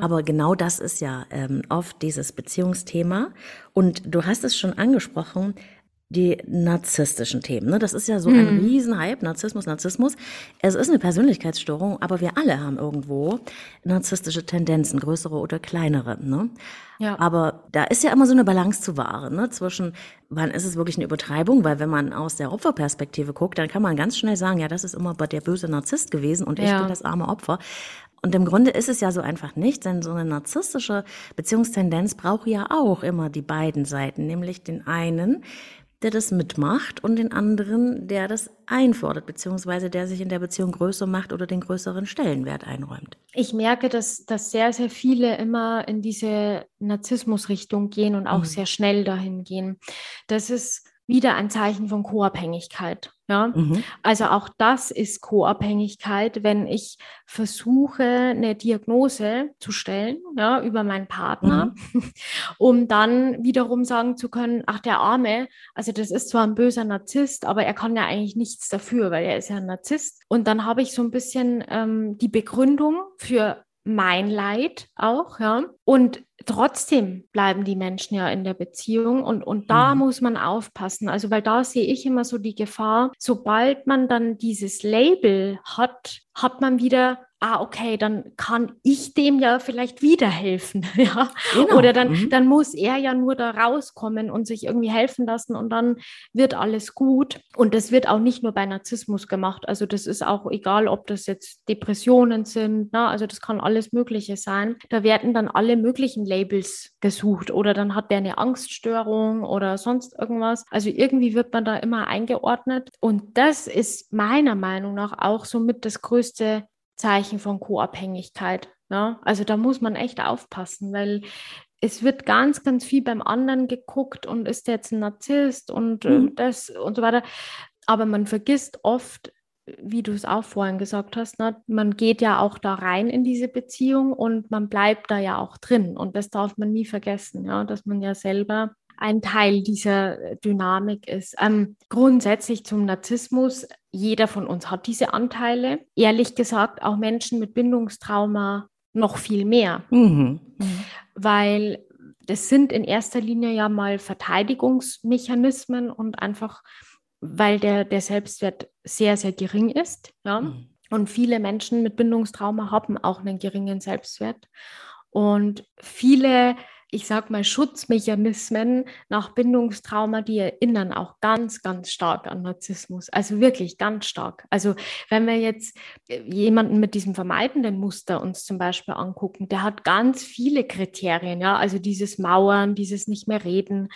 Aber genau das ist ja ähm, oft dieses Beziehungsthema. Und du hast es schon angesprochen, die narzisstischen Themen. Ne? Das ist ja so ein hm. Riesenhype, Narzissmus, Narzissmus. Es ist eine Persönlichkeitsstörung, aber wir alle haben irgendwo narzisstische Tendenzen, größere oder kleinere. Ne? Ja. Aber da ist ja immer so eine Balance zu wahren, ne? zwischen wann ist es wirklich eine Übertreibung, weil wenn man aus der Opferperspektive guckt, dann kann man ganz schnell sagen, ja, das ist immer der böse Narzisst gewesen und ich ja. bin das arme Opfer. Und im Grunde ist es ja so einfach nicht, denn so eine narzisstische Beziehungstendenz braucht ja auch immer die beiden Seiten, nämlich den einen, der das mitmacht und den anderen, der das einfordert, beziehungsweise der sich in der Beziehung größer macht oder den größeren Stellenwert einräumt. Ich merke, dass, dass sehr, sehr viele immer in diese Narzissmusrichtung gehen und auch mhm. sehr schnell dahin gehen. Das ist wieder ein Zeichen von Co-Abhängigkeit. Ja, mhm. also auch das ist Co-Abhängigkeit, wenn ich versuche, eine Diagnose zu stellen, ja, über meinen Partner, mhm. um dann wiederum sagen zu können, ach, der Arme, also das ist zwar ein böser Narzisst, aber er kann ja eigentlich nichts dafür, weil er ist ja ein Narzisst. Und dann habe ich so ein bisschen ähm, die Begründung für mein Leid auch, ja. Und trotzdem bleiben die Menschen ja in der Beziehung und, und da mhm. muss man aufpassen. Also, weil da sehe ich immer so die Gefahr, sobald man dann dieses Label hat, hat man wieder ah, okay, dann kann ich dem ja vielleicht wieder helfen. ja? Genau. Oder dann, mhm. dann muss er ja nur da rauskommen und sich irgendwie helfen lassen und dann wird alles gut. Und das wird auch nicht nur bei Narzissmus gemacht. Also das ist auch egal, ob das jetzt Depressionen sind, ne? also das kann alles Mögliche sein. Da werden dann alle möglichen Labels gesucht oder dann hat der eine Angststörung oder sonst irgendwas. Also irgendwie wird man da immer eingeordnet. Und das ist meiner Meinung nach auch somit das größte Zeichen von Co-Abhängigkeit. Ne? Also da muss man echt aufpassen, weil es wird ganz, ganz viel beim anderen geguckt und ist der jetzt ein Narzisst und äh, mhm. das und so weiter. Aber man vergisst oft, wie du es auch vorhin gesagt hast, ne? man geht ja auch da rein in diese Beziehung und man bleibt da ja auch drin. Und das darf man nie vergessen, ja? dass man ja selber ein Teil dieser Dynamik ist. Ähm, grundsätzlich zum Narzissmus, jeder von uns hat diese Anteile. Ehrlich gesagt, auch Menschen mit Bindungstrauma noch viel mehr. Mhm. Mhm. Weil das sind in erster Linie ja mal Verteidigungsmechanismen und einfach, weil der, der Selbstwert sehr, sehr gering ist. Ja? Mhm. Und viele Menschen mit Bindungstrauma haben auch einen geringen Selbstwert. Und viele ich sag mal, Schutzmechanismen nach Bindungstrauma, die erinnern auch ganz, ganz stark an Narzissmus. Also wirklich ganz stark. Also wenn wir jetzt äh, jemanden mit diesem vermeidenden Muster uns zum Beispiel angucken, der hat ganz viele Kriterien, ja, also dieses Mauern, dieses nicht mehr reden,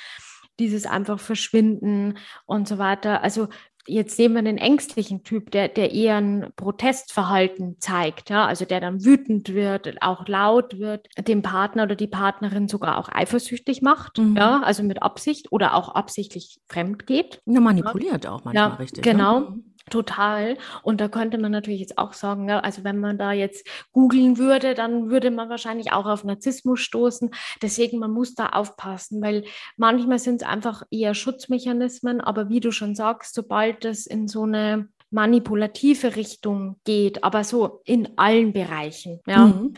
dieses einfach verschwinden und so weiter. Also jetzt sehen wir einen ängstlichen Typ, der, der eher ein Protestverhalten zeigt, ja, also der dann wütend wird, auch laut wird, dem Partner oder die Partnerin sogar auch eifersüchtig macht, mhm. ja, also mit Absicht oder auch absichtlich fremd geht. Ja, manipuliert ja. auch manchmal ja, richtig. Genau. Ne? Total. Und da könnte man natürlich jetzt auch sagen, ja, also wenn man da jetzt googeln würde, dann würde man wahrscheinlich auch auf Narzissmus stoßen. Deswegen, man muss da aufpassen, weil manchmal sind es einfach eher Schutzmechanismen, aber wie du schon sagst, sobald es in so eine manipulative Richtung geht, aber so in allen Bereichen, ja. Mhm.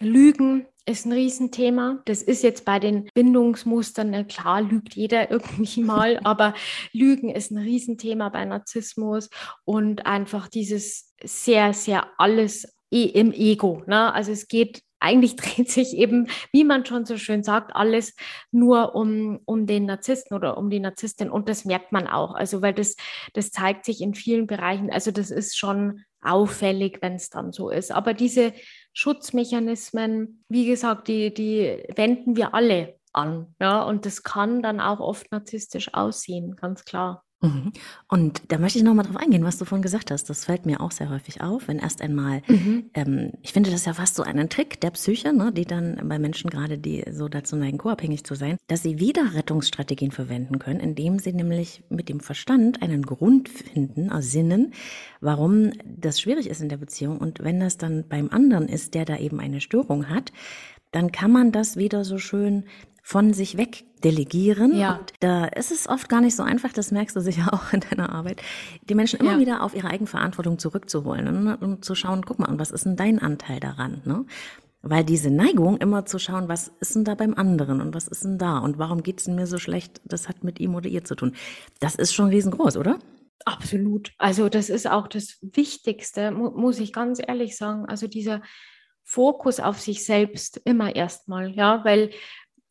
Lügen ist ein Riesenthema. Das ist jetzt bei den Bindungsmustern, klar, lügt jeder irgendwie mal, aber Lügen ist ein Riesenthema bei Narzissmus und einfach dieses sehr, sehr alles im Ego. Ne? Also es geht eigentlich dreht sich eben, wie man schon so schön sagt, alles nur um, um den Narzissten oder um die Narzisstin. Und das merkt man auch. Also, weil das, das zeigt sich in vielen Bereichen. Also, das ist schon auffällig, wenn es dann so ist. Aber diese Schutzmechanismen, wie gesagt, die, die wenden wir alle an. Ja, und das kann dann auch oft narzisstisch aussehen, ganz klar. Mhm. Und da möchte ich nochmal drauf eingehen, was du vorhin gesagt hast. Das fällt mir auch sehr häufig auf, wenn erst einmal, mhm. ähm, ich finde das ja fast so einen Trick der Psyche, ne, die dann bei Menschen gerade, die so dazu neigen, co-abhängig zu sein, dass sie wieder Rettungsstrategien verwenden können, indem sie nämlich mit dem Verstand einen Grund finden, ersinnen, warum das schwierig ist in der Beziehung. Und wenn das dann beim anderen ist, der da eben eine Störung hat, dann kann man das wieder so schön von sich weg delegieren. Ja. Und da ist es oft gar nicht so einfach, das merkst du sicher auch in deiner Arbeit, die Menschen immer ja. wieder auf ihre Eigenverantwortung zurückzuholen und, und, zu schauen, guck mal, und was ist denn dein Anteil daran? Ne? Weil diese Neigung, immer zu schauen, was ist denn da beim anderen und was ist denn da und warum geht es mir so schlecht, das hat mit ihm oder ihr zu tun. Das ist schon riesengroß, oder? Absolut. Also das ist auch das Wichtigste, mu muss ich ganz ehrlich sagen. Also dieser Fokus auf sich selbst immer erstmal, ja, weil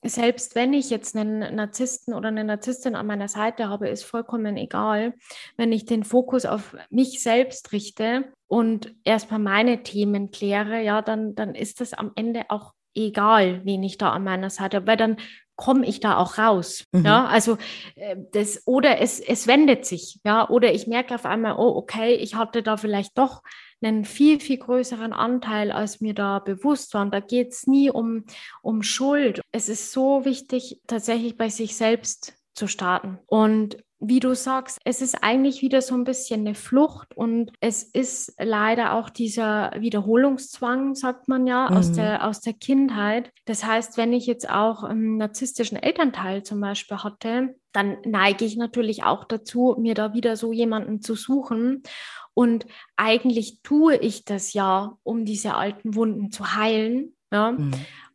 selbst wenn ich jetzt einen Narzissten oder eine Narzisstin an meiner Seite habe, ist vollkommen egal. Wenn ich den Fokus auf mich selbst richte und erstmal meine Themen kläre, ja, dann, dann ist das am Ende auch egal, wen ich da an meiner Seite habe, weil dann komme ich da auch raus. Mhm. Ja, also äh, das, oder es, es wendet sich, ja, oder ich merke auf einmal, oh, okay, ich hatte da vielleicht doch einen viel, viel größeren Anteil, als mir da bewusst war. Und da geht es nie um, um Schuld. Es ist so wichtig, tatsächlich bei sich selbst zu starten. Und wie du sagst, es ist eigentlich wieder so ein bisschen eine Flucht und es ist leider auch dieser Wiederholungszwang, sagt man ja, mhm. aus, der, aus der Kindheit. Das heißt, wenn ich jetzt auch einen narzisstischen Elternteil zum Beispiel hatte, dann neige ich natürlich auch dazu, mir da wieder so jemanden zu suchen. Und eigentlich tue ich das ja, um diese alten Wunden zu heilen. Ja? Mhm.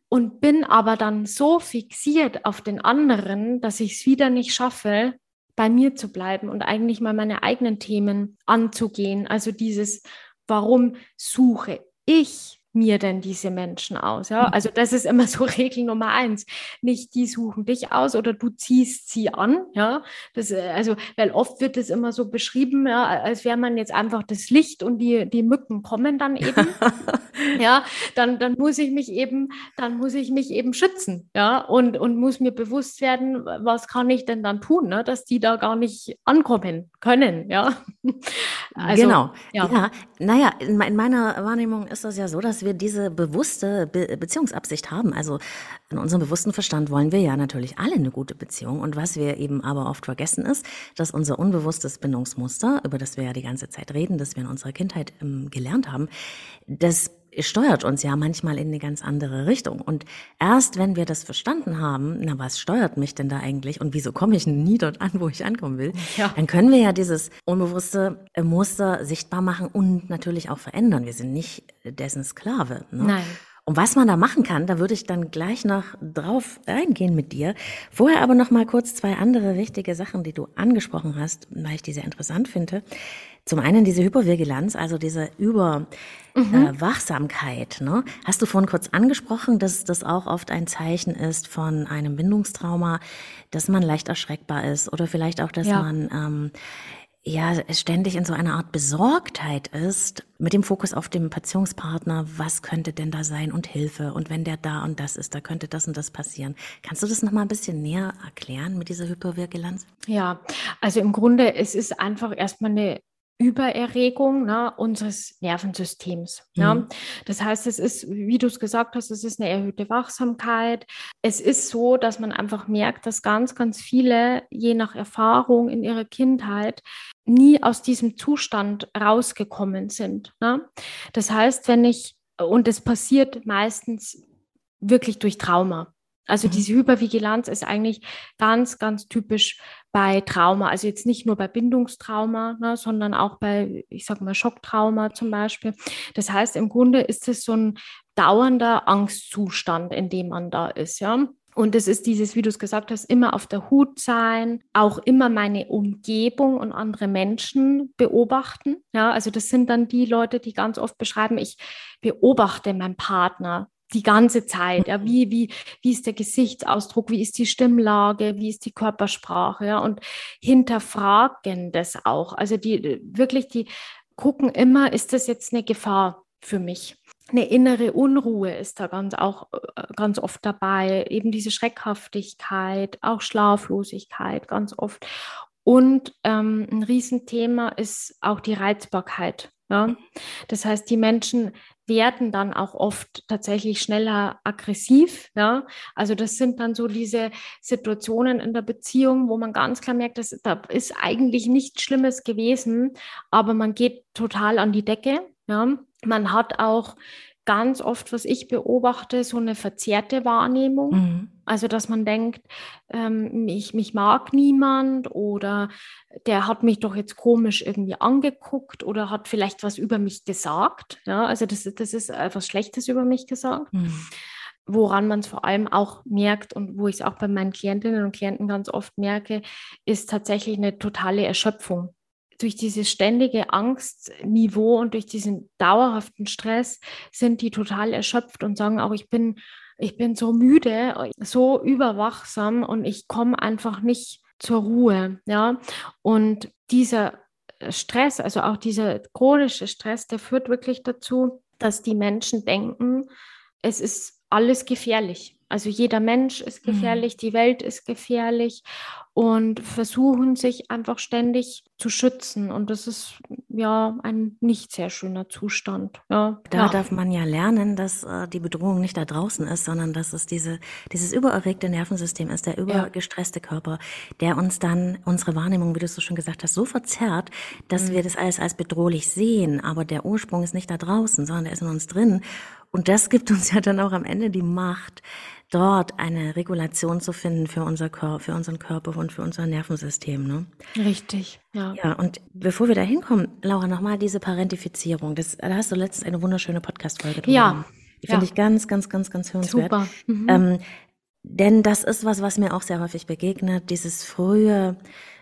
und bin aber dann so fixiert auf den anderen, dass ich es wieder nicht schaffe, bei mir zu bleiben und eigentlich mal meine eigenen Themen anzugehen. Also dieses, warum suche ich mir denn diese Menschen aus? Ja, mhm. also das ist immer so Regel Nummer eins. Nicht die suchen dich aus oder du ziehst sie an. Ja, das, äh, also, weil oft wird es immer so beschrieben, ja, als wäre man jetzt einfach das Licht und die, die Mücken kommen dann eben. ja, dann, dann muss ich mich eben, dann muss ich mich eben schützen. Ja, und, und muss mir bewusst werden, was kann ich denn dann tun, ne, dass die da gar nicht ankommen können. Ja, also, genau. Ja. ja, naja, in, in meiner Wahrnehmung ist das ja so, dass wir diese bewusste Be Beziehungsabsicht haben. Also in unserem bewussten Verstand wollen wir ja natürlich alle eine gute Beziehung. Und was wir eben aber oft vergessen ist, dass unser unbewusstes Bindungsmuster, über das wir ja die ganze Zeit reden, das wir in unserer Kindheit ähm, gelernt haben, das steuert uns ja manchmal in eine ganz andere Richtung. Und erst wenn wir das verstanden haben, na, was steuert mich denn da eigentlich und wieso komme ich nie dort an, wo ich ankommen will, ja. dann können wir ja dieses unbewusste Muster sichtbar machen und natürlich auch verändern. Wir sind nicht dessen Sklave. Ne? Nein. Und was man da machen kann, da würde ich dann gleich noch drauf eingehen mit dir. Vorher aber noch mal kurz zwei andere wichtige Sachen, die du angesprochen hast, weil ich die sehr interessant finde. Zum einen diese Hypervigilanz, also diese Überwachsamkeit. Mhm. Äh, ne? Hast du vorhin kurz angesprochen, dass das auch oft ein Zeichen ist von einem Bindungstrauma, dass man leicht erschreckbar ist oder vielleicht auch, dass ja. man ähm, ja ständig in so einer Art Besorgtheit ist, mit dem Fokus auf dem Beziehungspartner, was könnte denn da sein und Hilfe und wenn der da und das ist, da könnte das und das passieren. Kannst du das noch mal ein bisschen näher erklären mit dieser Hypervigilanz? Ja, also im Grunde es ist einfach erstmal eine Übererregung ne, unseres Nervensystems. Mhm. Ne? Das heißt, es ist, wie du es gesagt hast, es ist eine erhöhte Wachsamkeit. Es ist so, dass man einfach merkt, dass ganz, ganz viele, je nach Erfahrung in ihrer Kindheit, nie aus diesem Zustand rausgekommen sind. Ne? Das heißt, wenn ich, und es passiert meistens wirklich durch Trauma. Also mhm. diese Hypervigilanz ist eigentlich ganz, ganz typisch bei Trauma. Also jetzt nicht nur bei Bindungstrauma, ne, sondern auch bei, ich sag mal, Schocktrauma zum Beispiel. Das heißt, im Grunde ist es so ein dauernder Angstzustand, in dem man da ist, ja. Und es ist dieses, wie du es gesagt hast, immer auf der Hut sein, auch immer meine Umgebung und andere Menschen beobachten. Ja, also das sind dann die Leute, die ganz oft beschreiben, ich beobachte meinen Partner die ganze Zeit. Ja, wie, wie, wie ist der Gesichtsausdruck, wie ist die Stimmlage, wie ist die Körpersprache, ja, und hinterfragen das auch. Also die wirklich, die gucken immer, ist das jetzt eine Gefahr für mich? Eine innere Unruhe ist da ganz auch äh, ganz oft dabei, eben diese Schreckhaftigkeit, auch Schlaflosigkeit ganz oft. Und ähm, ein Riesenthema ist auch die Reizbarkeit. Ja? Das heißt, die Menschen werden dann auch oft tatsächlich schneller aggressiv. Ja? Also das sind dann so diese Situationen in der Beziehung, wo man ganz klar merkt, dass, da ist eigentlich nichts Schlimmes gewesen, aber man geht total an die Decke. Ja? Man hat auch ganz oft, was ich beobachte, so eine verzerrte Wahrnehmung. Mhm. Also, dass man denkt, ähm, ich, mich mag niemand oder der hat mich doch jetzt komisch irgendwie angeguckt oder hat vielleicht was über mich gesagt. Ja, also das, das ist etwas Schlechtes über mich gesagt. Mhm. Woran man es vor allem auch merkt und wo ich es auch bei meinen Klientinnen und Klienten ganz oft merke, ist tatsächlich eine totale Erschöpfung durch dieses ständige Angstniveau und durch diesen dauerhaften Stress sind die total erschöpft und sagen auch, ich bin, ich bin so müde, so überwachsam und ich komme einfach nicht zur Ruhe. Ja, und dieser Stress, also auch dieser chronische Stress, der führt wirklich dazu, dass die Menschen denken, es ist alles gefährlich. Also jeder Mensch ist mhm. gefährlich, mhm. die Welt ist gefährlich und versuchen sich einfach ständig zu schützen. Und das ist ja ein nicht sehr schöner Zustand. Ja, da ja. darf man ja lernen, dass äh, die Bedrohung nicht da draußen ist, sondern dass es diese, dieses übererregte Nervensystem ist, der übergestresste ja. Körper, der uns dann unsere Wahrnehmung, wie du es so schon gesagt hast, so verzerrt, dass mhm. wir das alles als bedrohlich sehen. Aber der Ursprung ist nicht da draußen, sondern der ist in uns drin. Und das gibt uns ja dann auch am Ende die Macht, dort eine Regulation zu finden für unser Körper, für unseren Körper und für unser Nervensystem. Ne? Richtig, ja. Ja, und bevor wir da hinkommen, Laura, nochmal diese Parentifizierung. Das, da hast du letztens eine wunderschöne Podcast-Folge drüber. Ja, Die finde ich ganz, ganz, ganz, ganz hörenswert. Super. Mhm. Ähm, denn das ist was, was mir auch sehr häufig begegnet, dieses frühe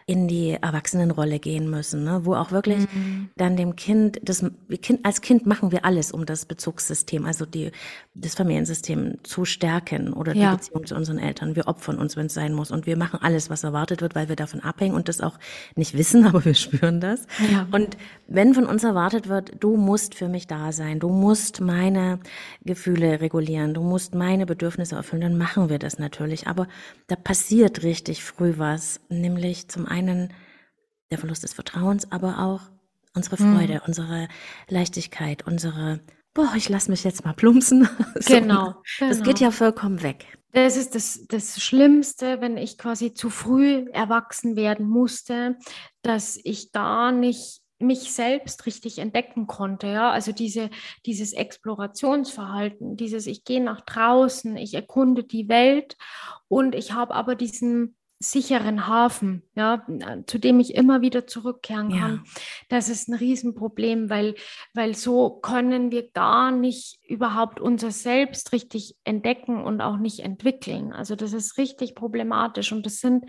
in die Erwachsenenrolle gehen müssen, ne? wo auch wirklich mhm. dann dem Kind, das kind, als Kind machen wir alles, um das Bezugssystem, also die, das Familiensystem zu stärken oder ja. die Beziehung zu unseren Eltern. Wir opfern uns, wenn es sein muss und wir machen alles, was erwartet wird, weil wir davon abhängen und das auch nicht wissen, aber wir spüren das. Ja. Und wenn von uns erwartet wird, du musst für mich da sein, du musst meine Gefühle regulieren, du musst meine Bedürfnisse erfüllen, dann machen wir das natürlich. Aber da passiert richtig früh was, nämlich zum einen der Verlust des Vertrauens, aber auch unsere Freude, mhm. unsere Leichtigkeit, unsere, boah, ich lasse mich jetzt mal plumpsen. so, genau, Das geht genau. ja vollkommen weg. Das ist das, das Schlimmste, wenn ich quasi zu früh erwachsen werden musste, dass ich gar nicht mich selbst richtig entdecken konnte. Ja? Also diese, dieses Explorationsverhalten, dieses ich gehe nach draußen, ich erkunde die Welt und ich habe aber diesen sicheren Hafen, ja, zu dem ich immer wieder zurückkehren kann. Ja. Das ist ein Riesenproblem, weil, weil so können wir gar nicht überhaupt unser Selbst richtig entdecken und auch nicht entwickeln. Also das ist richtig problematisch und das sind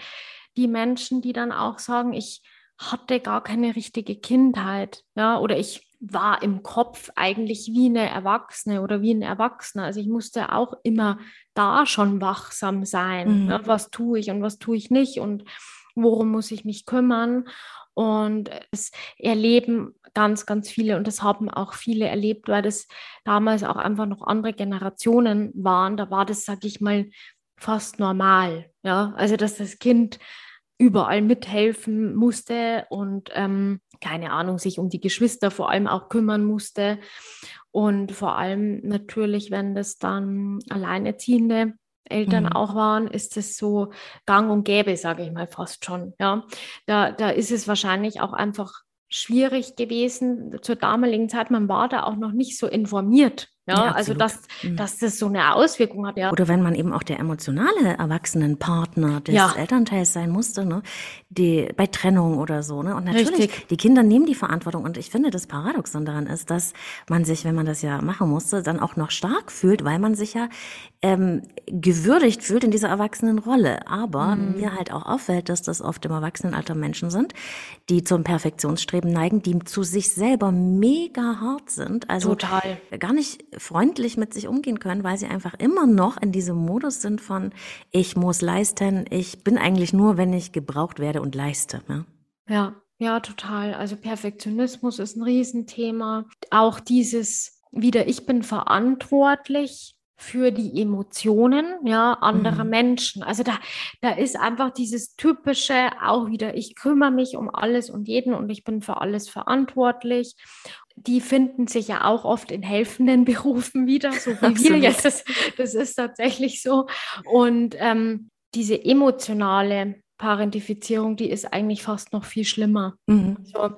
die Menschen, die dann auch sagen, ich hatte gar keine richtige Kindheit, ja, oder ich war im Kopf eigentlich wie eine Erwachsene oder wie ein Erwachsener. Also ich musste auch immer da schon wachsam sein. Mhm. Ne? Was tue ich und was tue ich nicht und worum muss ich mich kümmern? Und es erleben ganz, ganz viele und das haben auch viele erlebt, weil das damals auch einfach noch andere Generationen waren. Da war das, sag ich mal, fast normal. Ja, also dass das Kind überall mithelfen musste und ähm, keine Ahnung, sich um die Geschwister vor allem auch kümmern musste. Und vor allem natürlich, wenn das dann alleinerziehende Eltern mhm. auch waren, ist es so gang und gäbe, sage ich mal fast schon. Ja, da, da ist es wahrscheinlich auch einfach schwierig gewesen zur damaligen Zeit. Man war da auch noch nicht so informiert ja, ja also dass, mhm. dass das so eine Auswirkung hat, ja. Oder wenn man eben auch der emotionale Erwachsenenpartner des ja. Elternteils sein musste, ne? Die, bei Trennung oder so, ne? Und natürlich, Richtig. die Kinder nehmen die Verantwortung. Und ich finde, das Paradoxon daran ist, dass man sich, wenn man das ja machen musste, dann auch noch stark fühlt, weil man sich ja ähm, gewürdigt fühlt in dieser Erwachsenenrolle. Aber mhm. mir halt auch auffällt, dass das oft im Erwachsenenalter Menschen sind, die zum Perfektionsstreben neigen, die zu sich selber mega hart sind. Also Total. gar nicht freundlich mit sich umgehen können, weil sie einfach immer noch in diesem Modus sind von, ich muss leisten, ich bin eigentlich nur, wenn ich gebraucht werde und leiste. Ne? Ja, ja, total. Also Perfektionismus ist ein Riesenthema. Auch dieses wieder, ich bin verantwortlich für die Emotionen ja anderer mhm. Menschen. Also da da ist einfach dieses typische auch wieder ich kümmere mich um alles und jeden und ich bin für alles verantwortlich die finden sich ja auch oft in helfenden Berufen wieder, so wie Absolut. wir jetzt. Das, das, ist tatsächlich so. Und ähm, diese emotionale Parentifizierung, die ist eigentlich fast noch viel schlimmer. Mhm. Also,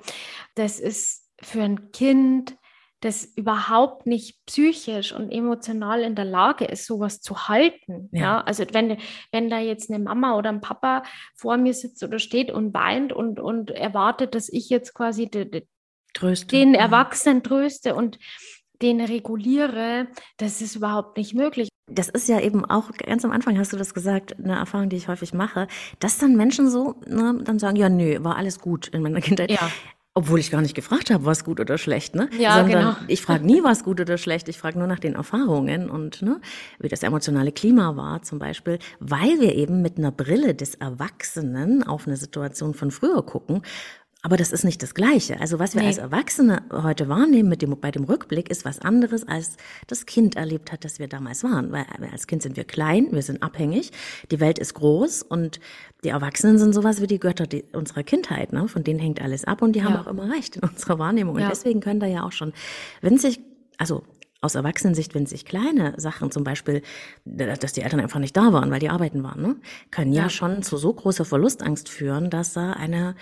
das ist für ein Kind, das überhaupt nicht psychisch und emotional in der Lage ist, sowas zu halten. Ja. ja. also wenn, wenn da jetzt eine Mama oder ein Papa vor mir sitzt oder steht und weint und, und erwartet, dass ich jetzt quasi die, tröste. den Erwachsenen tröste und den reguliere, das ist überhaupt nicht möglich. Das ist ja eben auch, ganz am Anfang hast du das gesagt, eine Erfahrung, die ich häufig mache, dass dann Menschen so ne, dann sagen, ja, nö, war alles gut in meiner Kindheit. Ja. Obwohl ich gar nicht gefragt habe, was gut oder schlecht, ne? Ja, Sondern genau. ich frage nie, was gut oder schlecht. Ich frage nur nach den Erfahrungen und ne, wie das emotionale Klima war zum Beispiel, weil wir eben mit einer Brille des Erwachsenen auf eine Situation von früher gucken aber das ist nicht das Gleiche. Also was wir nee. als Erwachsene heute wahrnehmen mit dem, bei dem Rückblick ist was anderes, als das Kind erlebt hat, dass wir damals waren. Weil als Kind sind wir klein, wir sind abhängig, die Welt ist groß und die Erwachsenen sind sowas wie die Götter die, unserer Kindheit. Ne? Von denen hängt alles ab und die haben ja. auch immer recht in unserer Wahrnehmung. Ja. Und deswegen können da ja auch schon winzig, also aus Erwachsenensicht winzig kleine Sachen, zum Beispiel, dass die Eltern einfach nicht da waren, weil die arbeiten waren, ne? können ja, ja schon zu so großer Verlustangst führen, dass da eine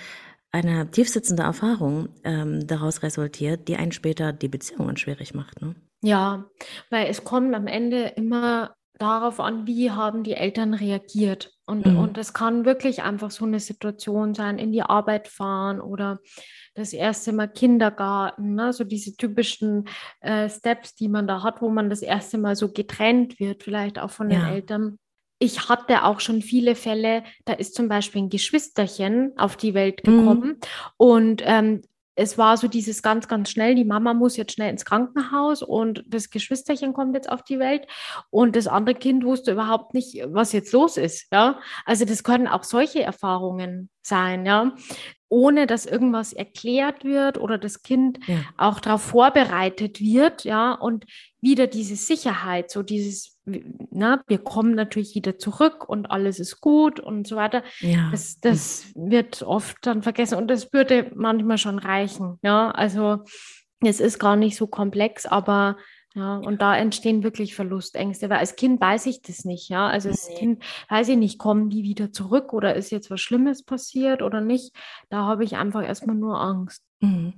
eine tiefsitzende Erfahrung ähm, daraus resultiert, die einen später die Beziehungen schwierig macht. Ne? Ja, weil es kommt am Ende immer darauf an, wie haben die Eltern reagiert. Und, mhm. und das kann wirklich einfach so eine Situation sein, in die Arbeit fahren oder das erste Mal Kindergarten, ne? so diese typischen äh, Steps, die man da hat, wo man das erste Mal so getrennt wird, vielleicht auch von ja. den Eltern. Ich hatte auch schon viele Fälle, da ist zum Beispiel ein Geschwisterchen auf die Welt mhm. gekommen mhm. und ähm, es war so dieses ganz, ganz schnell, die Mama muss jetzt schnell ins Krankenhaus und das Geschwisterchen kommt jetzt auf die Welt und das andere Kind wusste überhaupt nicht, was jetzt los ist. Ja, also das können auch solche Erfahrungen sein, ja, ohne dass irgendwas erklärt wird oder das Kind ja. auch darauf vorbereitet wird, ja, und wieder diese Sicherheit, so dieses, na, wir kommen natürlich wieder zurück und alles ist gut und so weiter. Ja. Das, das wird oft dann vergessen und das würde manchmal schon reichen. Ja, also es ist gar nicht so komplex, aber ja, und da entstehen wirklich Verlustängste, weil als Kind weiß ich das nicht, ja. Also als nee. Kind weiß ich nicht, kommen die wieder zurück oder ist jetzt was Schlimmes passiert oder nicht. Da habe ich einfach erstmal nur Angst. Mhm.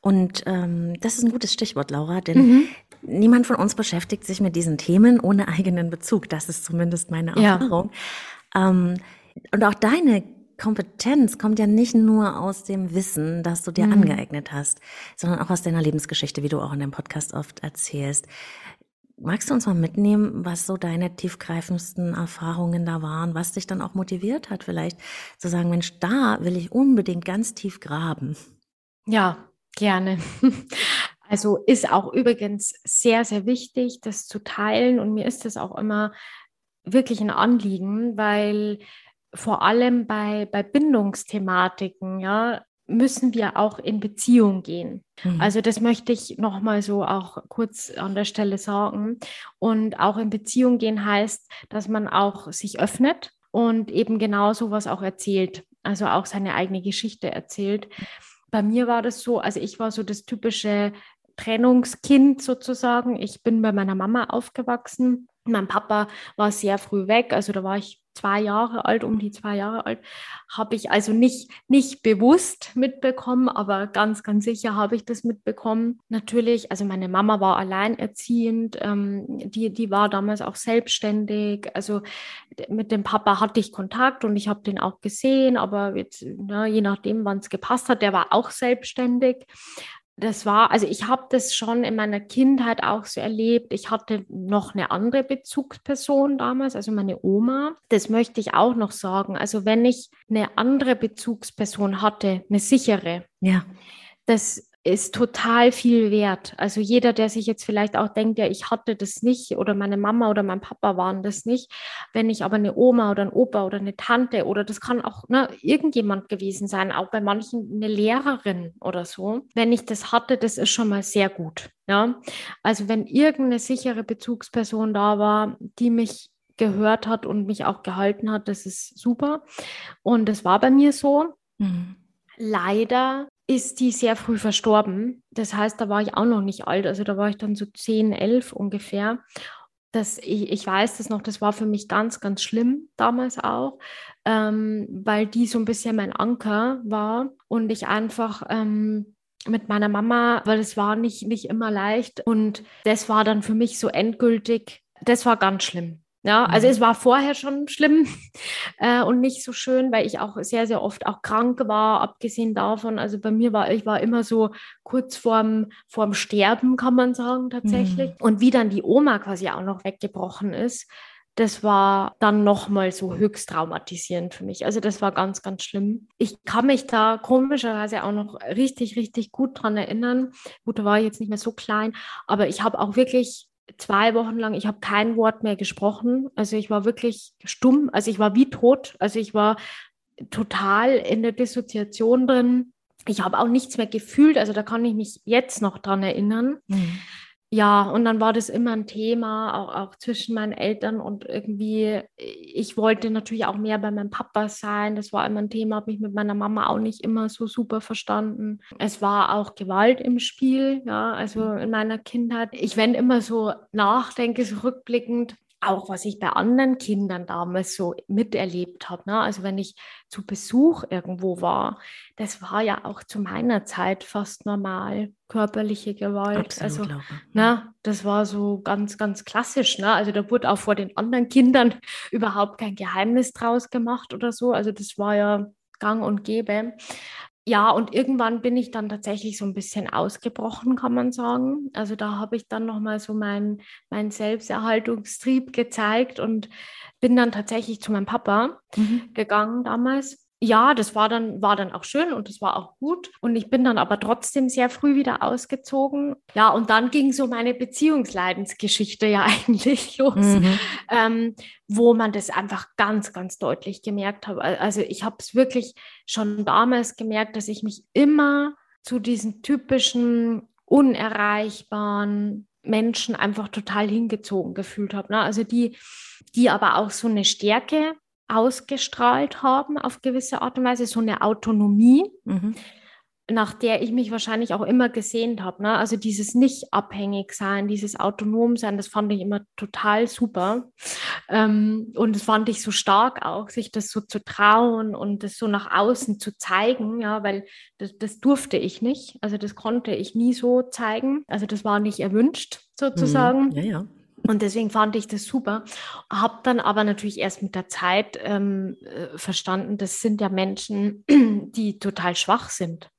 Und ähm, das ist ein gutes Stichwort, Laura, denn mhm. Niemand von uns beschäftigt sich mit diesen Themen ohne eigenen Bezug. Das ist zumindest meine Erfahrung. Ja. Ähm, und auch deine Kompetenz kommt ja nicht nur aus dem Wissen, das du dir mhm. angeeignet hast, sondern auch aus deiner Lebensgeschichte, wie du auch in dem Podcast oft erzählst. Magst du uns mal mitnehmen, was so deine tiefgreifendsten Erfahrungen da waren, was dich dann auch motiviert hat, vielleicht zu sagen, Mensch, da will ich unbedingt ganz tief graben? Ja, Gerne. Also ist auch übrigens sehr, sehr wichtig, das zu teilen. Und mir ist das auch immer wirklich ein Anliegen, weil vor allem bei, bei Bindungsthematiken, ja, müssen wir auch in Beziehung gehen. Mhm. Also das möchte ich nochmal so auch kurz an der Stelle sagen. Und auch in Beziehung gehen heißt, dass man auch sich öffnet und eben genau sowas auch erzählt, also auch seine eigene Geschichte erzählt bei mir war das so, also ich war so das typische Trennungskind sozusagen. Ich bin bei meiner Mama aufgewachsen. Mein Papa war sehr früh weg, also da war ich zwei Jahre alt, um die zwei Jahre alt, habe ich also nicht, nicht bewusst mitbekommen, aber ganz, ganz sicher habe ich das mitbekommen. Natürlich, also meine Mama war alleinerziehend, ähm, die, die war damals auch selbstständig. Also mit dem Papa hatte ich Kontakt und ich habe den auch gesehen, aber jetzt, na, je nachdem, wann es gepasst hat, der war auch selbstständig das war, also ich habe das schon in meiner Kindheit auch so erlebt. Ich hatte noch eine andere Bezugsperson damals, also meine Oma. Das möchte ich auch noch sagen. Also wenn ich eine andere Bezugsperson hatte, eine sichere, ja. das ist total viel wert. Also jeder, der sich jetzt vielleicht auch denkt, ja, ich hatte das nicht oder meine Mama oder mein Papa waren das nicht. Wenn ich aber eine Oma oder ein Opa oder eine Tante oder das kann auch ne, irgendjemand gewesen sein, auch bei manchen eine Lehrerin oder so. Wenn ich das hatte, das ist schon mal sehr gut. Ja, also wenn irgendeine sichere Bezugsperson da war, die mich gehört hat und mich auch gehalten hat, das ist super. Und das war bei mir so. Mhm. Leider ist die sehr früh verstorben. Das heißt, da war ich auch noch nicht alt. Also da war ich dann so 10, 11 ungefähr. Das, ich, ich weiß das noch, das war für mich ganz, ganz schlimm damals auch, ähm, weil die so ein bisschen mein Anker war und ich einfach ähm, mit meiner Mama, weil es war nicht, nicht immer leicht und das war dann für mich so endgültig, das war ganz schlimm. Ja, also mhm. es war vorher schon schlimm äh, und nicht so schön, weil ich auch sehr, sehr oft auch krank war, abgesehen davon. Also bei mir war, ich war immer so kurz vorm, vorm Sterben, kann man sagen, tatsächlich. Mhm. Und wie dann die Oma quasi auch noch weggebrochen ist, das war dann nochmal so höchst traumatisierend für mich. Also das war ganz, ganz schlimm. Ich kann mich da komischerweise auch noch richtig, richtig gut dran erinnern. Gut, da war ich jetzt nicht mehr so klein, aber ich habe auch wirklich zwei Wochen lang, ich habe kein Wort mehr gesprochen. Also ich war wirklich stumm, also ich war wie tot. Also ich war total in der Dissoziation drin. Ich habe auch nichts mehr gefühlt, also da kann ich mich jetzt noch dran erinnern. Mhm ja, und dann war das immer ein Thema, auch, auch zwischen meinen Eltern und irgendwie, ich wollte natürlich auch mehr bei meinem Papa sein. Das war immer ein Thema, habe mich mit meiner Mama auch nicht immer so super verstanden. Es war auch Gewalt im Spiel, ja, also in meiner Kindheit. Ich, wenn immer so nachdenke, so rückblickend, auch was ich bei anderen Kindern damals so miterlebt habe. Ne? Also wenn ich zu Besuch irgendwo war, das war ja auch zu meiner Zeit fast normal, körperliche Gewalt. Absolut, also ne, das war so ganz, ganz klassisch. Ne? Also da wurde auch vor den anderen Kindern überhaupt kein Geheimnis draus gemacht oder so. Also das war ja gang und gäbe ja, und irgendwann bin ich dann tatsächlich so ein bisschen ausgebrochen, kann man sagen. Also da habe ich dann nochmal so meinen mein Selbsterhaltungstrieb gezeigt und bin dann tatsächlich zu meinem Papa mhm. gegangen damals ja, das war dann, war dann auch schön und das war auch gut. Und ich bin dann aber trotzdem sehr früh wieder ausgezogen. Ja, und dann ging so meine Beziehungsleidensgeschichte ja eigentlich los, mhm. ähm, wo man das einfach ganz, ganz deutlich gemerkt hat. Also ich habe es wirklich schon damals gemerkt, dass ich mich immer zu diesen typischen unerreichbaren Menschen einfach total hingezogen gefühlt habe. Ne? Also die, die aber auch so eine Stärke ausgestrahlt haben auf gewisse Art und Weise, so eine Autonomie, mhm. nach der ich mich wahrscheinlich auch immer gesehnt habe. Ne? Also dieses nicht abhängig sein, dieses autonom sein, das fand ich immer total super. Ähm, und das fand ich so stark auch, sich das so zu trauen und das so nach außen zu zeigen, ja, weil das, das durfte ich nicht. Also das konnte ich nie so zeigen. Also das war nicht erwünscht sozusagen. Mhm. Ja, ja. Und deswegen fand ich das super. Habe dann aber natürlich erst mit der Zeit ähm, äh, verstanden, das sind ja Menschen, die total schwach sind.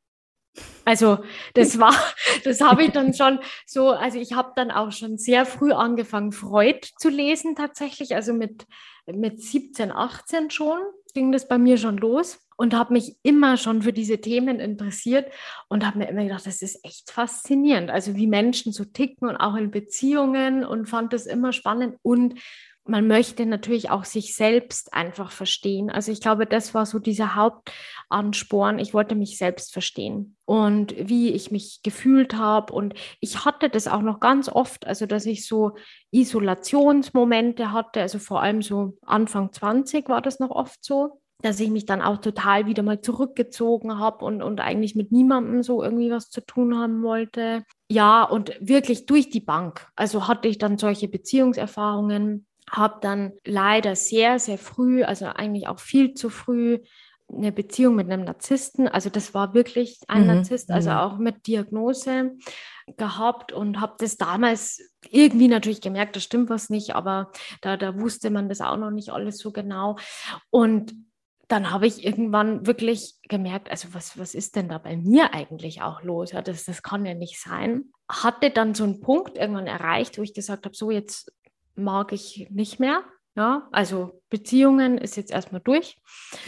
Also das war, das habe ich dann schon so, also ich habe dann auch schon sehr früh angefangen, Freud zu lesen tatsächlich, also mit, mit 17, 18 schon ging das bei mir schon los und habe mich immer schon für diese Themen interessiert und habe mir immer gedacht, das ist echt faszinierend. Also wie Menschen so ticken und auch in Beziehungen und fand das immer spannend und man möchte natürlich auch sich selbst einfach verstehen. Also ich glaube, das war so dieser Hauptansporn. Ich wollte mich selbst verstehen und wie ich mich gefühlt habe. Und ich hatte das auch noch ganz oft, also dass ich so Isolationsmomente hatte, also vor allem so Anfang 20 war das noch oft so dass ich mich dann auch total wieder mal zurückgezogen habe und, und eigentlich mit niemandem so irgendwie was zu tun haben wollte. Ja, und wirklich durch die Bank. Also hatte ich dann solche Beziehungserfahrungen, habe dann leider sehr, sehr früh, also eigentlich auch viel zu früh, eine Beziehung mit einem Narzissten. Also das war wirklich ein mhm. Narzisst, also auch mit Diagnose gehabt und habe das damals irgendwie natürlich gemerkt, da stimmt was nicht, aber da, da wusste man das auch noch nicht alles so genau. Und dann habe ich irgendwann wirklich gemerkt, also was, was ist denn da bei mir eigentlich auch los? Ja, das, das kann ja nicht sein. Hatte dann so einen Punkt irgendwann erreicht, wo ich gesagt habe, so jetzt mag ich nicht mehr. Ja, also Beziehungen ist jetzt erstmal durch.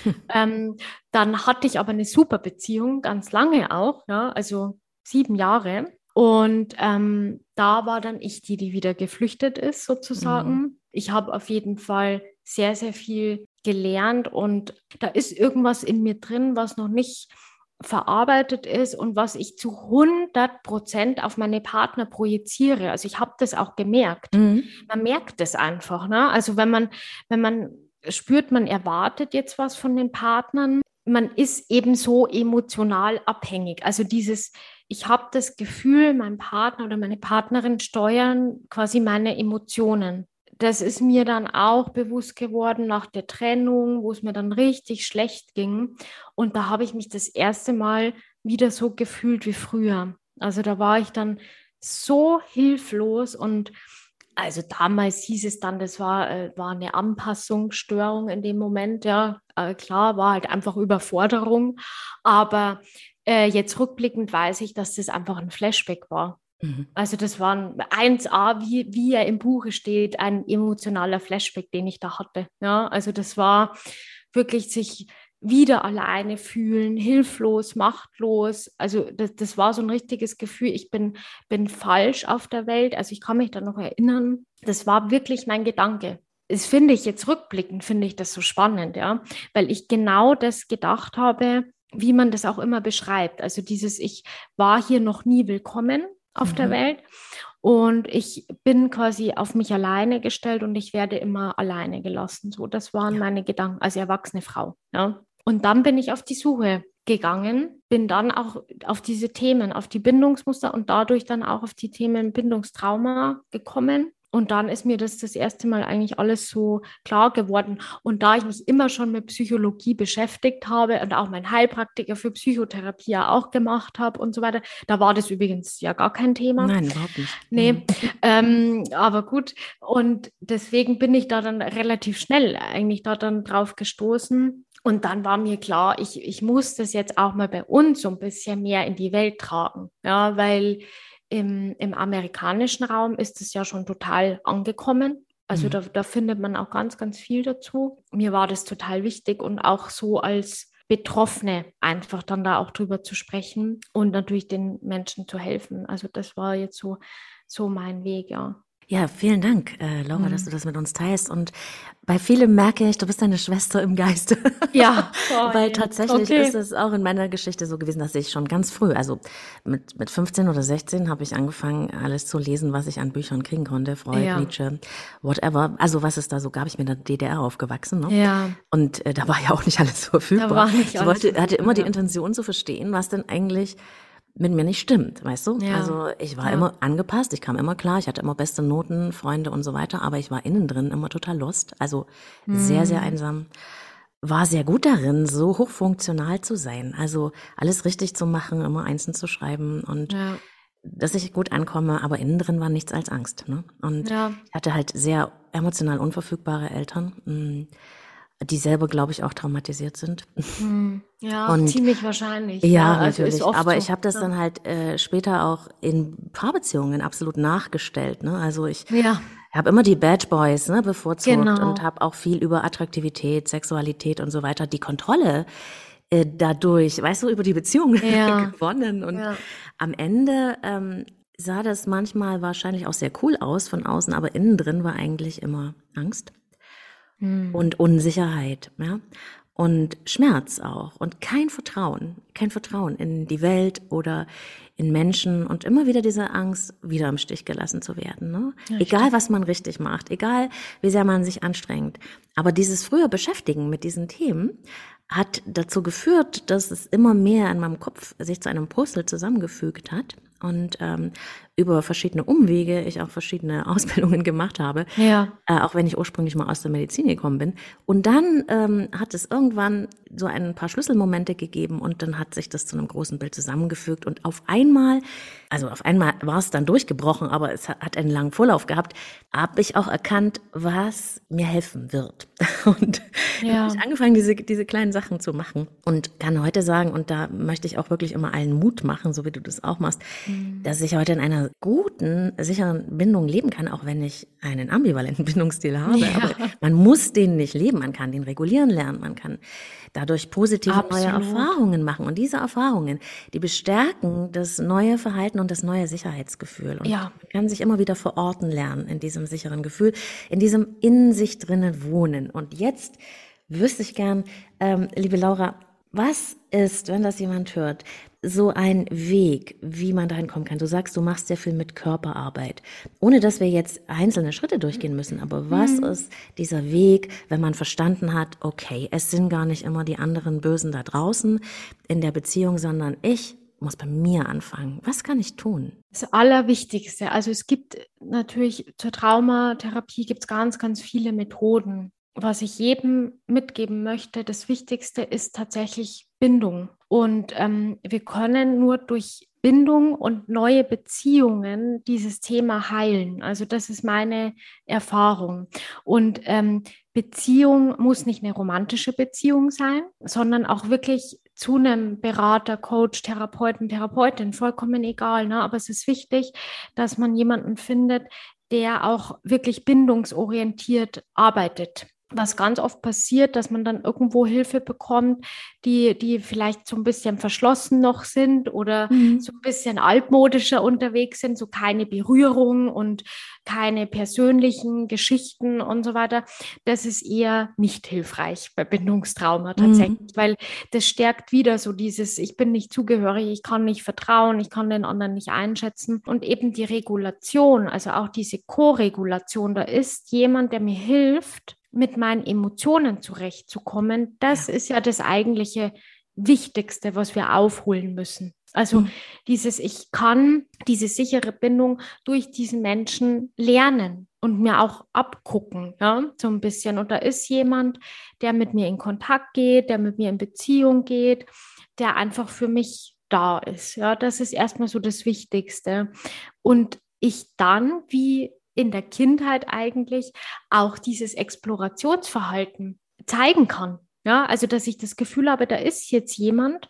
Hm. Ähm, dann hatte ich aber eine super Beziehung, ganz lange auch, ja, also sieben Jahre. Und ähm, da war dann ich die, die wieder geflüchtet ist, sozusagen. Mhm. Ich habe auf jeden Fall sehr, sehr viel gelernt und da ist irgendwas in mir drin, was noch nicht verarbeitet ist und was ich zu 100 Prozent auf meine Partner projiziere. Also ich habe das auch gemerkt. Mhm. Man merkt es einfach. Ne? Also wenn man, wenn man spürt, man erwartet jetzt was von den Partnern, man ist eben so emotional abhängig. Also dieses, ich habe das Gefühl, mein Partner oder meine Partnerin steuern quasi meine Emotionen das ist mir dann auch bewusst geworden nach der Trennung, wo es mir dann richtig schlecht ging. Und da habe ich mich das erste Mal wieder so gefühlt wie früher. Also da war ich dann so hilflos und also damals hieß es dann, das war, äh, war eine Anpassungsstörung in dem Moment, ja, äh, klar, war halt einfach Überforderung, aber äh, jetzt rückblickend weiß ich, dass das einfach ein Flashback war. Mhm. Also das war ein 1a, wie, wie er im Buche steht, ein emotionaler Flashback, den ich da hatte. Ja, also das war wirklich sich wieder alleine fühlen, hilflos, machtlos. Also das, das war so ein richtiges Gefühl, ich bin, bin falsch auf der Welt. Also ich kann mich da noch erinnern, das war wirklich mein Gedanke. Das finde ich jetzt rückblickend, finde ich das so spannend, ja, weil ich genau das gedacht habe, wie man das auch immer beschreibt. Also dieses, ich war hier noch nie willkommen, auf mhm. der Welt. Und ich bin quasi auf mich alleine gestellt und ich werde immer alleine gelassen. So, das waren ja. meine Gedanken als erwachsene Frau. Ja. Und dann bin ich auf die Suche gegangen, bin dann auch auf diese Themen, auf die Bindungsmuster und dadurch dann auch auf die Themen Bindungstrauma gekommen Und dann ist mir das das erste Mal eigentlich alles so klar geworden. Und da ich mich immer schon mit Psychologie beschäftigt habe und auch mein Heilpraktiker für Psychotherapie ja auch gemacht habe und so weiter, da war das übrigens ja gar kein Thema. Nein, überhaupt nicht. Nee, mhm. ähm, aber gut. Und deswegen bin ich da dann relativ schnell eigentlich da dann drauf gestoßen. Und dann war mir klar, ich, ich muss das jetzt auch mal bei uns so ein bisschen mehr in die Welt tragen. Ja, weil im, im amerikanischen Raum ist es ja schon total angekommen. Also mhm. da, da findet man auch ganz, ganz viel dazu. Mir war das total wichtig und auch so als Betroffene einfach dann da auch drüber zu sprechen und natürlich den Menschen zu helfen. Also das war jetzt so, so mein Weg, ja. Ja, vielen Dank, äh, Laura, mhm. dass du das mit uns teilst. Und bei vielem merke ich, du bist deine Schwester im Geiste. Ja, oh, weil tatsächlich okay. ist es auch in meiner Geschichte so gewesen, dass ich schon ganz früh, also mit, mit 15 oder 16 habe ich angefangen, alles zu lesen, was ich an Büchern kriegen konnte, Freud, ja. Nietzsche, whatever. Also was es da so gab, ich bin in der DDR aufgewachsen. Ne? Ja. Und äh, da war ja auch nicht alles verfügbar. Da war nicht ich wollte, hatte immer die Intention zu verstehen, was denn eigentlich mit mir nicht stimmt, weißt du? Ja. Also ich war ja. immer angepasst, ich kam immer klar, ich hatte immer beste Noten, Freunde und so weiter, aber ich war innen drin immer total lost, also mhm. sehr, sehr einsam. War sehr gut darin, so hochfunktional zu sein, also alles richtig zu machen, immer einzeln zu schreiben und ja. dass ich gut ankomme, aber innen drin war nichts als Angst. Ne? Und ich hatte halt sehr emotional unverfügbare Eltern. Mh mm die selber, glaube ich, auch traumatisiert sind. Hm, ja, und, ziemlich wahrscheinlich. Ja, ja also natürlich. Aber so. ich habe das ja. dann halt äh, später auch in Paarbeziehungen absolut nachgestellt. Ne? Also ich ja. habe immer die Bad Boys ne, bevorzugt genau. und habe auch viel über Attraktivität, Sexualität und so weiter die Kontrolle äh, dadurch, weißt du, über die Beziehung ja. gewonnen. Und am Ende ähm, sah das manchmal wahrscheinlich auch sehr cool aus von außen, aber innen drin war eigentlich immer Angst mhm. und Unsicherheit, ja. Und Schmerz auch und kein Vertrauen, kein Vertrauen in die Welt oder in Menschen und immer wieder diese Angst, wieder im Stich gelassen zu werden. Ne? Ja, egal, was man richtig macht, egal, wie sehr man sich anstrengt. Aber dieses frühe Beschäftigen mit diesen Themen hat dazu geführt, dass es immer mehr in meinem Kopf sich zu einem Puzzle zusammengefügt hat und ähm, über verschiedene Umwege ich auch verschiedene Ausbildungen gemacht habe, ja. äh, auch wenn ich ursprünglich mal aus der Medizin gekommen bin. Und dann ähm, hat es irgendwann so ein paar Schlüsselmomente gegeben und dann hat sich das zu einem großen Bild zusammengefügt und auf einmal, also auf einmal war es dann durchgebrochen, aber es hat einen langen Vorlauf gehabt, habe ich auch erkannt, was mir helfen wird. Und ja. habe ich angefangen, diese, diese kleinen Sachen zu machen und kann heute sagen, und da möchte ich auch wirklich immer allen Mut machen, so wie du das auch machst, mhm. dass ich heute in einer guten, sicheren Bindung leben kann, auch wenn ich einen ambivalenten Bindungsstil habe. Ja. Aber man muss den nicht leben, man kann den regulieren lernen, man kann dadurch positive Absolut. neue Erfahrungen machen. Und diese Erfahrungen, die bestärken das neue Verhalten und das neue Sicherheitsgefühl. Und ja. man kann sich immer wieder verorten lernen in diesem sicheren Gefühl, in diesem in sich drinnen wohnen. Und jetzt wüsste ich gern, ähm, liebe Laura, was ist, wenn das jemand hört, so ein Weg, wie man dahin kommen kann? Du sagst, du machst sehr viel mit Körperarbeit, ohne dass wir jetzt einzelne Schritte durchgehen müssen. Aber was mhm. ist dieser Weg, wenn man verstanden hat, okay, es sind gar nicht immer die anderen Bösen da draußen in der Beziehung, sondern ich muss bei mir anfangen. Was kann ich tun? Das Allerwichtigste, also es gibt natürlich zur Traumatherapie gibt es ganz, ganz viele Methoden was ich jedem mitgeben möchte, das Wichtigste ist tatsächlich Bindung. Und ähm, wir können nur durch Bindung und neue Beziehungen dieses Thema heilen. Also das ist meine Erfahrung. Und ähm, Beziehung muss nicht eine romantische Beziehung sein, sondern auch wirklich zu einem Berater, Coach, Therapeuten, Therapeutin, vollkommen egal. Ne? Aber es ist wichtig, dass man jemanden findet, der auch wirklich bindungsorientiert arbeitet was ganz oft passiert, dass man dann irgendwo Hilfe bekommt, die, die vielleicht so ein bisschen verschlossen noch sind oder mhm. so ein bisschen altmodischer unterwegs sind, so keine Berührung und keine persönlichen Geschichten und so weiter. Das ist eher nicht hilfreich bei Bindungstrauma mhm. tatsächlich, mhm. weil das stärkt wieder so dieses, ich bin nicht zugehörig, ich kann nicht vertrauen, ich kann den anderen nicht einschätzen. Und eben die Regulation, also auch diese Co-Regulation, da ist jemand, der mir hilft, mit meinen Emotionen zurechtzukommen, das ja. ist ja das eigentliche Wichtigste, was wir aufholen müssen. Also mhm. dieses, ich kann diese sichere Bindung durch diesen Menschen lernen. und mir auch abgucken, ja, so ein bisschen. Und da ist jemand, der mit mir in Kontakt geht, der mit mir in Beziehung geht, der einfach für mich da ist. Ja, das ist erstmal so das Wichtigste. Und ich dann, wie in der Kindheit eigentlich, auch dieses Explorationsverhalten zeigen kann. Ja, also dass ich das Gefühl habe, da ist jetzt jemand,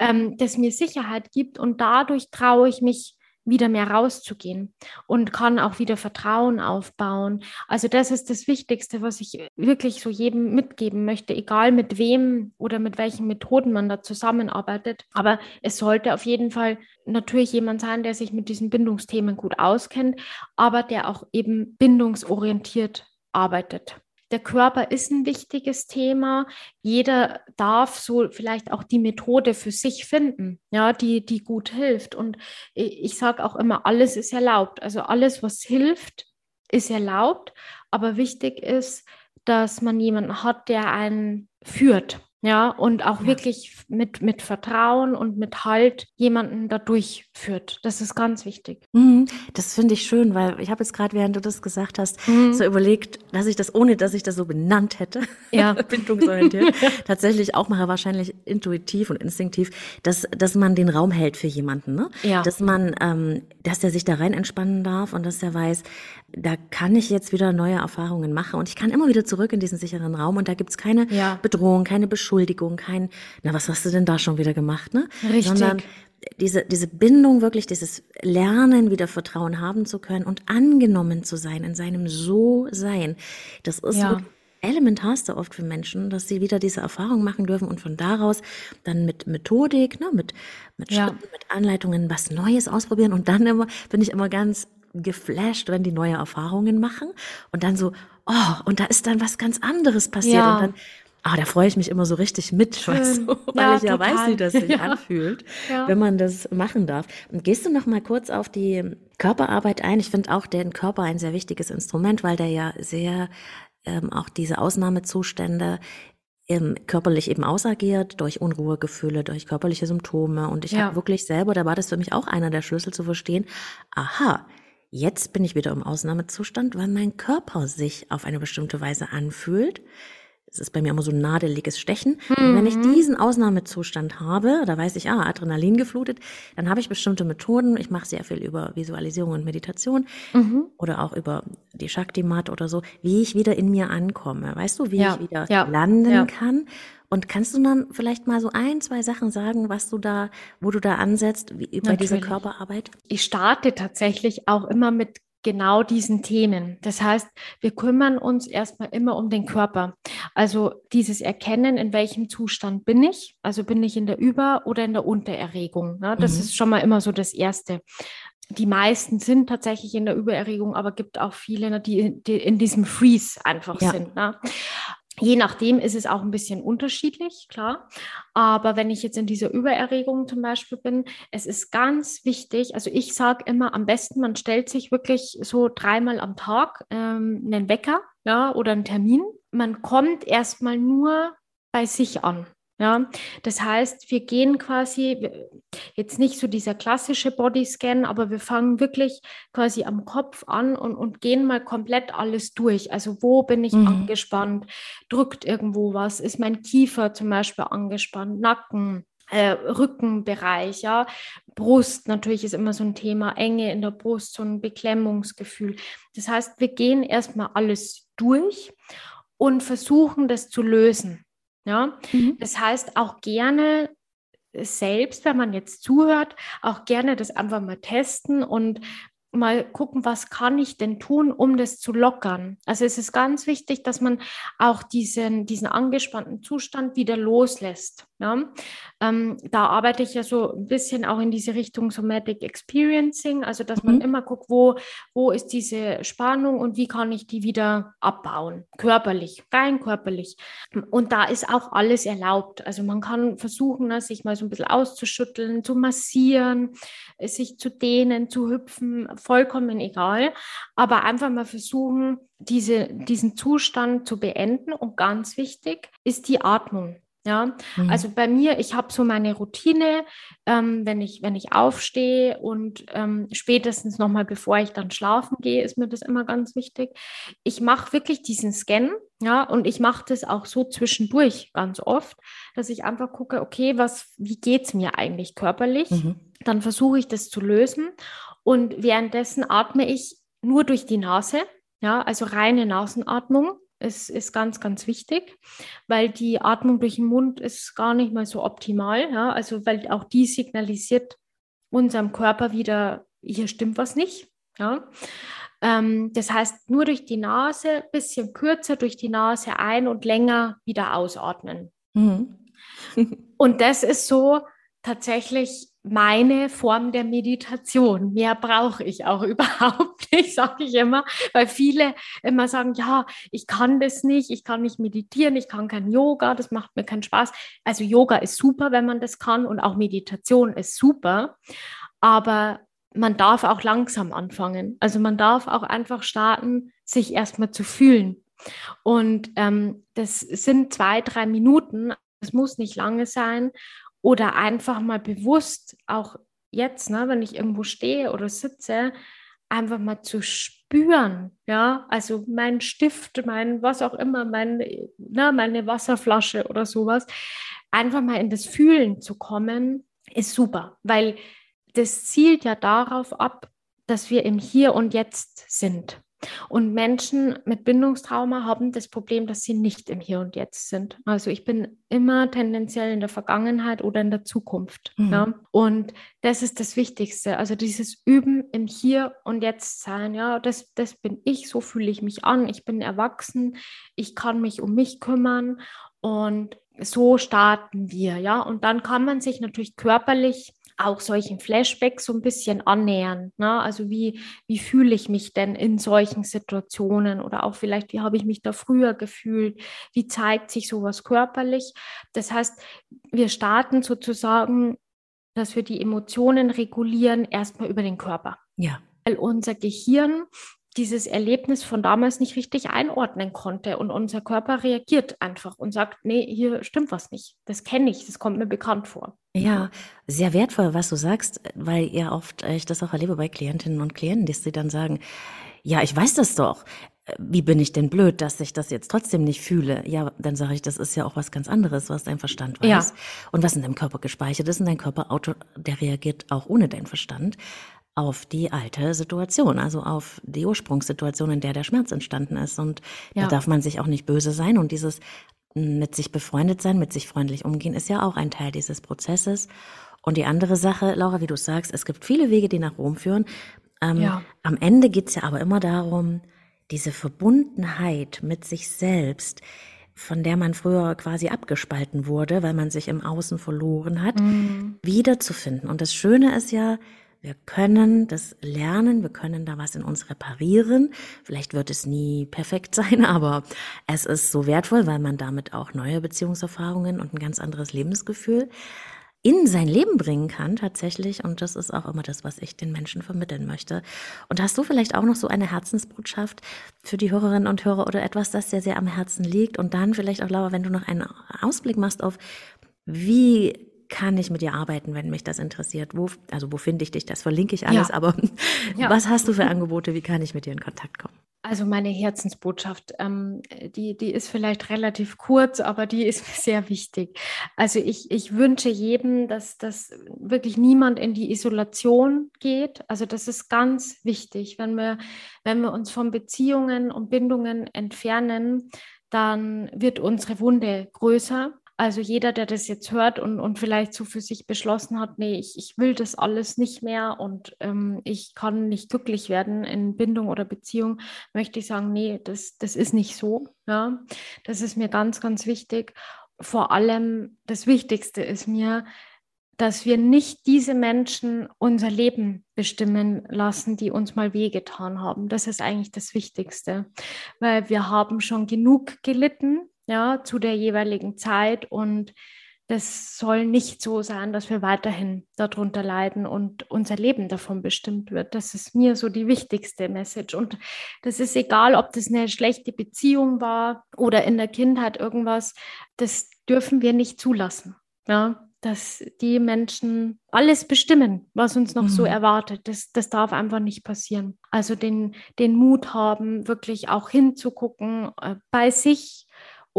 ähm, das mir Sicherheit gibt und dadurch traue ich mich wieder mehr rauszugehen und kann auch wieder Vertrauen aufbauen. Also das ist das Wichtigste, was ich wirklich so jedem mitgeben möchte, egal mit wem oder mit welchen Methoden man da zusammenarbeitet. Aber es sollte auf jeden Fall natürlich jemand sein, der sich mit diesen Bindungsthemen gut auskennt, aber der auch eben bindungsorientiert arbeitet der Körper ist ein wichtiges Thema. Jeder darf so vielleicht auch die Methode für sich finden, ja, die, die gut hilft. Und ich sage auch immer, alles ist erlaubt. Also alles, was hilft, ist erlaubt. Aber wichtig ist, dass man jemanden hat, der einen führt. Ja, und auch ja. wirklich mit, mit Vertrauen und mit Halt jemanden da durchführt. Das ist ganz wichtig. Mhm, das finde ich schön, weil ich habe jetzt gerade, während du das gesagt hast, mhm. so überlegt, dass ich das, ohne dass ich das so benannt hätte, ja. bindungsorientiert, tatsächlich auch mache, wahrscheinlich intuitiv und instinktiv, dass, dass man den Raum hält für jemanden. Ne? Ja. Dass man, ähm, dass der sich da rein entspannen darf und dass er weiß, da kann ich jetzt wieder neue Erfahrungen machen und ich kann immer wieder zurück in diesen sicheren Raum und da gibt's keine ja. Bedrohung, keine Beschuldigung, kein, na, was hast du denn da schon wieder gemacht, ne? Richtig. Sondern diese, diese Bindung, wirklich dieses Lernen, wieder Vertrauen haben zu können und angenommen zu sein in seinem So-Sein. Das ist ja. elementarste oft für Menschen, dass sie wieder diese Erfahrung machen dürfen und von daraus dann mit Methodik, ne, mit, mit ja. Schritten, mit Anleitungen was Neues ausprobieren und dann immer, bin ich immer ganz geflasht, wenn die neue Erfahrungen machen und dann so, oh, und da ist dann was ganz anderes passiert ja. und dann Ah, da freue ich mich immer so richtig mit, weißt du, weil ja, ich ja total. weiß, wie das sich ja. anfühlt, ja. wenn man das machen darf. Und gehst du noch mal kurz auf die Körperarbeit ein? Ich finde auch den Körper ein sehr wichtiges Instrument, weil der ja sehr ähm, auch diese Ausnahmezustände ähm, körperlich eben ausagiert, durch Unruhegefühle, durch körperliche Symptome. Und ich ja. habe wirklich selber, da war das für mich auch einer der Schlüssel zu verstehen, aha, Jetzt bin ich wieder im Ausnahmezustand, weil mein Körper sich auf eine bestimmte Weise anfühlt. Es ist bei mir immer so ein nadeliges Stechen. Mhm. Und wenn ich mhm. diesen Ausnahmezustand habe, da weiß ich, ah, Adrenalin geflutet, dann habe ich bestimmte Methoden. Ich mache sehr viel über Visualisierung und Meditation mhm. oder auch über die Shakti-Mat oder so, wie ich wieder in mir ankomme. Weißt du, wie ja. ich wieder ja. landen ja. kann und kannst du dann vielleicht mal so ein, zwei Sachen sagen, was du da, wo du da ansetzt, wie, bei Natürlich. dieser Körperarbeit? Ich starte tatsächlich auch immer mit genau diesen Themen. Das heißt, wir kümmern uns erstmal immer um den Körper. Also dieses Erkennen, in welchem Zustand bin ich. Also bin ich in der Über- oder in der Untererregung. Ne? Das mhm. ist schon mal immer so das Erste. Die meisten sind tatsächlich in der Übererregung, aber gibt auch viele, ne, die, die in diesem Freeze einfach ja. sind. Ne? Je nachdem ist es auch ein bisschen unterschiedlich, klar. Aber wenn ich jetzt in dieser Übererregung zum Beispiel bin, es ist ganz wichtig, also ich sage immer am besten, man stellt sich wirklich so dreimal am Tag ähm, einen Wecker ja, oder einen Termin. Man kommt erstmal nur bei sich an. Ja, das heißt, wir gehen quasi jetzt nicht so dieser klassische Bodyscan, aber wir fangen wirklich quasi am Kopf an und, und gehen mal komplett alles durch. Also wo bin ich mhm. angespannt? Drückt irgendwo was? Ist mein Kiefer zum Beispiel angespannt? Nacken? Äh, Rückenbereich, ja, Brust natürlich ist immer so ein Thema, Enge in der Brust, so ein Beklemmungsgefühl. Das heißt, wir gehen erstmal alles durch und versuchen das zu lösen. Ja? Mhm. Das heißt auch gerne selbst, wenn man jetzt zuhört, auch gerne das einfach mal testen und mal gucken, was kann ich denn tun, um das zu lockern. Also es ist ganz wichtig, dass man auch diesen, diesen angespannten Zustand wieder loslässt. Ja? Ähm, da arbeite ich ja so ein bisschen auch in diese Richtung Somatic Experiencing, also dass man mhm. immer guckt, wo, wo ist diese Spannung und wie kann ich die wieder abbauen, körperlich, rein körperlich. Und da ist auch alles erlaubt. Also man kann versuchen, ne, sich mal so ein bisschen auszuschütteln, zu massieren, sich zu dehnen, zu hüpfen, vollkommen egal. Aber einfach mal versuchen, diese, diesen Zustand zu beenden. Und ganz wichtig ist die Atmung. Ja, mhm. also bei mir, ich habe so meine Routine, ähm, wenn, ich, wenn ich aufstehe und ähm, spätestens nochmal, bevor ich dann schlafen gehe, ist mir das immer ganz wichtig. Ich mache wirklich diesen Scan, ja, und ich mache das auch so zwischendurch ganz oft, dass ich einfach gucke, okay, was, wie geht es mir eigentlich körperlich? Mhm. Dann versuche ich das zu lösen und währenddessen atme ich nur durch die Nase, ja, also reine Nasenatmung ist, ist ganz, ganz wichtig, weil die Atmung durch den Mund ist gar nicht mal so optimal. Ja? Also weil auch die signalisiert unserem Körper wieder, hier stimmt was nicht. Ja? Ähm, das heißt, nur durch die Nase, bisschen kürzer durch die Nase ein und länger wieder ausatmen. Mhm. und das ist so tatsächlich meine Form der Meditation. Mehr brauche ich auch überhaupt nicht, sage ich immer, weil viele immer sagen, ja, ich kann das nicht, ich kann nicht meditieren, ich kann kein Yoga, das macht mir keinen Spaß. Also Yoga ist super, wenn man das kann und auch Meditation ist super, aber man darf auch langsam anfangen. Also man darf auch einfach starten, sich erstmal zu fühlen. Und ähm, das sind zwei, drei Minuten. Es muss nicht lange sein. Oder einfach mal bewusst, auch jetzt, ne, wenn ich irgendwo stehe oder sitze, einfach mal zu spüren, ja, also mein Stift, mein was auch immer, mein, ne, meine Wasserflasche oder sowas, einfach mal in das Fühlen zu kommen, ist super, weil das zielt ja darauf ab, dass wir im Hier und Jetzt sind. Und Menschen mit Bindungstrauma haben das Problem, dass sie nicht im Hier und Jetzt sind. Also ich bin immer tendenziell in der Vergangenheit oder in der Zukunft. Mhm. Ja? Und das ist das Wichtigste. Also dieses Üben im Hier und Jetzt sein. Ja, das, das bin ich, so fühle ich mich an. Ich bin erwachsen, ich kann mich um mich kümmern und so starten wir, ja. Und dann kann man sich natürlich körperlich auch solchen Flashbacks so ein bisschen annähern. Ne? Also wie, wie fühle ich mich denn in solchen Situationen oder auch vielleicht, wie habe ich mich da früher gefühlt? Wie zeigt sich sowas körperlich? Das heißt, wir starten sozusagen, dass wir die Emotionen regulieren, erstmal über den Körper. Ja. Weil unser Gehirn dieses Erlebnis von damals nicht richtig einordnen konnte. Und unser Körper reagiert einfach und sagt, nee, hier stimmt was nicht. Das kenne ich, das kommt mir bekannt vor. Ja, sehr wertvoll, was du sagst, weil ja oft ich das auch erlebe bei Klientinnen und Klienten, dass sie dann sagen, ja, ich weiß das doch. Wie bin ich denn blöd, dass ich das jetzt trotzdem nicht fühle? Ja, dann sage ich, das ist ja auch was ganz anderes, was dein Verstand weiß. Ja. Und was in deinem Körper gespeichert ist, in dein Körper, Auto, der reagiert auch ohne deinen Verstand auf die alte Situation, also auf die Ursprungssituation, in der der Schmerz entstanden ist. Und ja. da darf man sich auch nicht böse sein. Und dieses mit sich befreundet sein, mit sich freundlich umgehen, ist ja auch ein Teil dieses Prozesses. Und die andere Sache, Laura, wie du sagst, es gibt viele Wege, die nach Rom führen. Ähm, ja. Am Ende geht's ja aber immer darum, diese Verbundenheit mit sich selbst, von der man früher quasi abgespalten wurde, weil man sich im Außen verloren hat, mhm. wiederzufinden. Und das Schöne ist ja, wir können das lernen, wir können da was in uns reparieren. Vielleicht wird es nie perfekt sein, aber es ist so wertvoll, weil man damit auch neue Beziehungserfahrungen und ein ganz anderes Lebensgefühl in sein Leben bringen kann tatsächlich. Und das ist auch immer das, was ich den Menschen vermitteln möchte. Und hast du vielleicht auch noch so eine Herzensbotschaft für die Hörerinnen und Hörer oder etwas, das dir sehr am Herzen liegt? Und dann vielleicht auch, Laura, wenn du noch einen Ausblick machst auf, wie kann ich mit dir arbeiten, wenn mich das interessiert? Wo, also wo finde ich dich? Das verlinke ich alles. Ja. Aber ja. was hast du für Angebote? Wie kann ich mit dir in Kontakt kommen? Also meine Herzensbotschaft, ähm, die, die ist vielleicht relativ kurz, aber die ist mir sehr wichtig. Also ich, ich wünsche jedem, dass, dass wirklich niemand in die Isolation geht. Also das ist ganz wichtig. Wenn wir, wenn wir uns von Beziehungen und Bindungen entfernen, dann wird unsere Wunde größer also jeder, der das jetzt hört und, und vielleicht so für sich beschlossen hat, nee, ich, ich will das alles nicht mehr und ähm, ich kann nicht glücklich werden in Bindung oder Beziehung, möchte ich sagen, nee, das, das ist nicht so. Ja? Das ist mir ganz, ganz wichtig. Vor allem das Wichtigste ist mir, dass wir nicht diese Menschen unser Leben bestimmen lassen, die uns mal wehgetan haben. Das ist eigentlich das Wichtigste, weil wir haben schon genug gelitten ja, zu der jeweiligen Zeit. Und das soll nicht so sein, dass wir weiterhin darunter leiden und unser Leben davon bestimmt wird. Das ist mir so die wichtigste Message. Und das ist egal, ob das eine schlechte Beziehung war oder in der Kindheit irgendwas. Das dürfen wir nicht zulassen. Ja, dass die Menschen alles bestimmen, was uns noch mhm. so erwartet. Das, das darf einfach nicht passieren. Also den, den Mut haben, wirklich auch hinzugucken äh, bei sich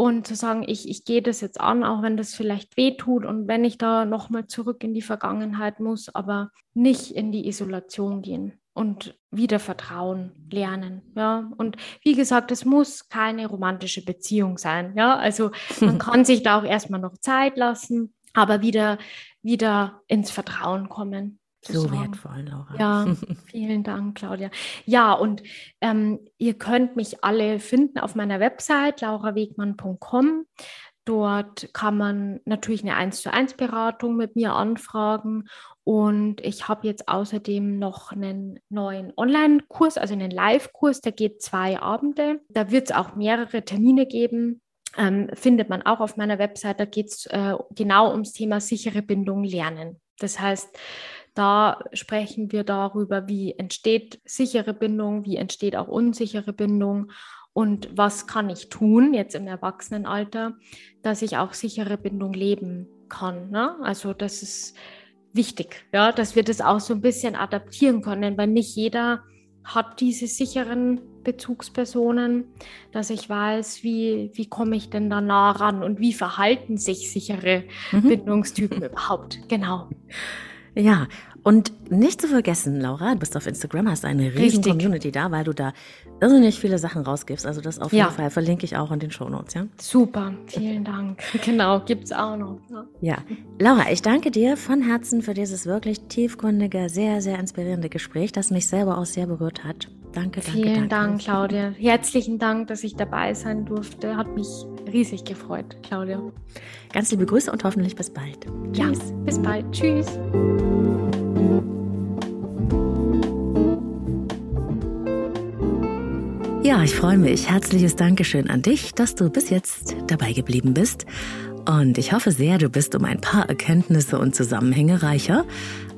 und zu sagen, ich, ich gehe das jetzt an, auch wenn das vielleicht weh tut und wenn ich da nochmal zurück in die Vergangenheit muss, aber nicht in die Isolation gehen und wieder Vertrauen lernen. Ja, und wie gesagt, es muss keine romantische Beziehung sein. Ja, also man kann sich da auch erstmal noch Zeit lassen aber wieder, wieder ins Vertrauen kommen. So wertvoll, Laura. Ja, vielen Dank, Claudia. Ja, und ähm, ihr könnt mich alle finden auf meiner Website laurawegmann.com. Dort kann man natürlich eine 1 zu 1 Beratung mit mir anfragen. Und ich habe jetzt außerdem noch einen neuen Online-Kurs, also einen Live-Kurs, der geht zwei Abende. Da wird es auch mehrere Termine geben ähm, findet man auch auf meiner Website. Da geht es äh, genau ums Thema sichere Bindung lernen. Das heißt, da sprechen wir darüber, wie entsteht sichere Bindung, wie entsteht auch unsichere Bindung und was kann ich tun jetzt im Erwachsenenalter, dass ich auch sichere Bindung leben kann. Ne? Also das ist wichtig, ja, dass wir das auch so ein bisschen adaptieren können, weil nicht jeder hat diese sicheren Bezugspersonen, dass ich weiß, wie, wie komme ich denn da nah ran und wie verhalten sich sichere mhm. Bindungstypen überhaupt. Genau. Ja, und nicht zu vergessen, Laura, du bist auf Instagram, hast eine riesen Community da, weil du da irrsinnig viele Sachen rausgibst. Also das auf jeden ja. Fall verlinke ich auch in den Shownotes, ja? Super, vielen Dank. genau, gibt es auch noch. Ja. ja. Laura, ich danke dir von Herzen für dieses wirklich tiefgründige, sehr, sehr inspirierende Gespräch, das mich selber auch sehr berührt hat. Danke, danke, Vielen danke. Dank, Claudia. Herzlichen Dank, dass ich dabei sein durfte. Hat mich riesig gefreut, Claudia. Ganz liebe Grüße und hoffentlich bis bald. Tschüss. Ja, bis bald. Tschüss. Ja, ich freue mich. Herzliches Dankeschön an dich, dass du bis jetzt dabei geblieben bist. Und ich hoffe sehr, du bist um ein paar Erkenntnisse und Zusammenhänge reicher,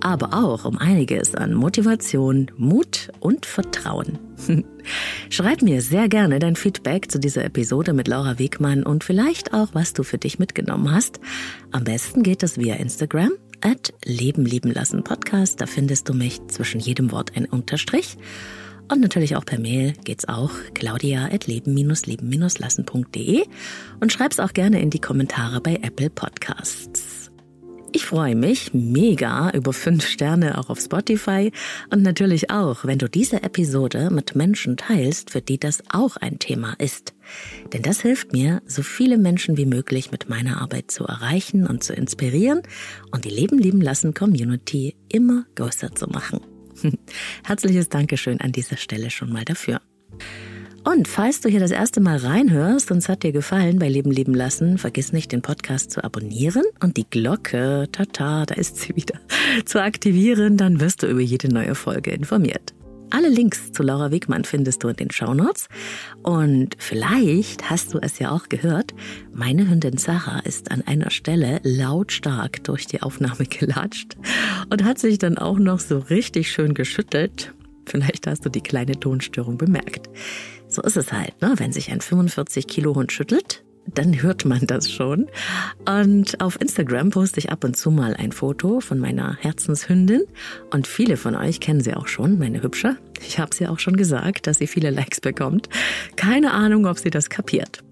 aber auch um einiges an Motivation, Mut und Vertrauen. Schreib mir sehr gerne dein Feedback zu dieser Episode mit Laura Wegmann und vielleicht auch, was du für dich mitgenommen hast. Am besten geht es via Instagram at Leben lieben lassen Podcast. Da findest du mich zwischen jedem Wort ein Unterstrich. Und natürlich auch per Mail geht's auch claudia.leben-leben-lassen.de und schreib's auch gerne in die Kommentare bei Apple Podcasts. Ich freue mich mega über fünf Sterne auch auf Spotify und natürlich auch, wenn du diese Episode mit Menschen teilst, für die das auch ein Thema ist. Denn das hilft mir, so viele Menschen wie möglich mit meiner Arbeit zu erreichen und zu inspirieren und die Leben lieben lassen Community immer größer zu machen. Herzliches Dankeschön an dieser Stelle schon mal dafür. Und falls du hier das erste Mal reinhörst und es hat dir gefallen bei Leben leben lassen, vergiss nicht, den Podcast zu abonnieren und die Glocke, tata, da ist sie wieder, zu aktivieren, dann wirst du über jede neue Folge informiert. Alle Links zu Laura Wegmann findest du in den Shownotes. Und vielleicht hast du es ja auch gehört, meine Hündin Sarah ist an einer Stelle lautstark durch die Aufnahme gelatscht und hat sich dann auch noch so richtig schön geschüttelt. Vielleicht hast du die kleine Tonstörung bemerkt. So ist es halt, ne? wenn sich ein 45 Kilo Hund schüttelt, dann hört man das schon. Und auf Instagram poste ich ab und zu mal ein Foto von meiner Herzenshündin. Und viele von euch kennen sie auch schon, meine Hübsche. Ich habe sie auch schon gesagt, dass sie viele Likes bekommt. Keine Ahnung, ob sie das kapiert.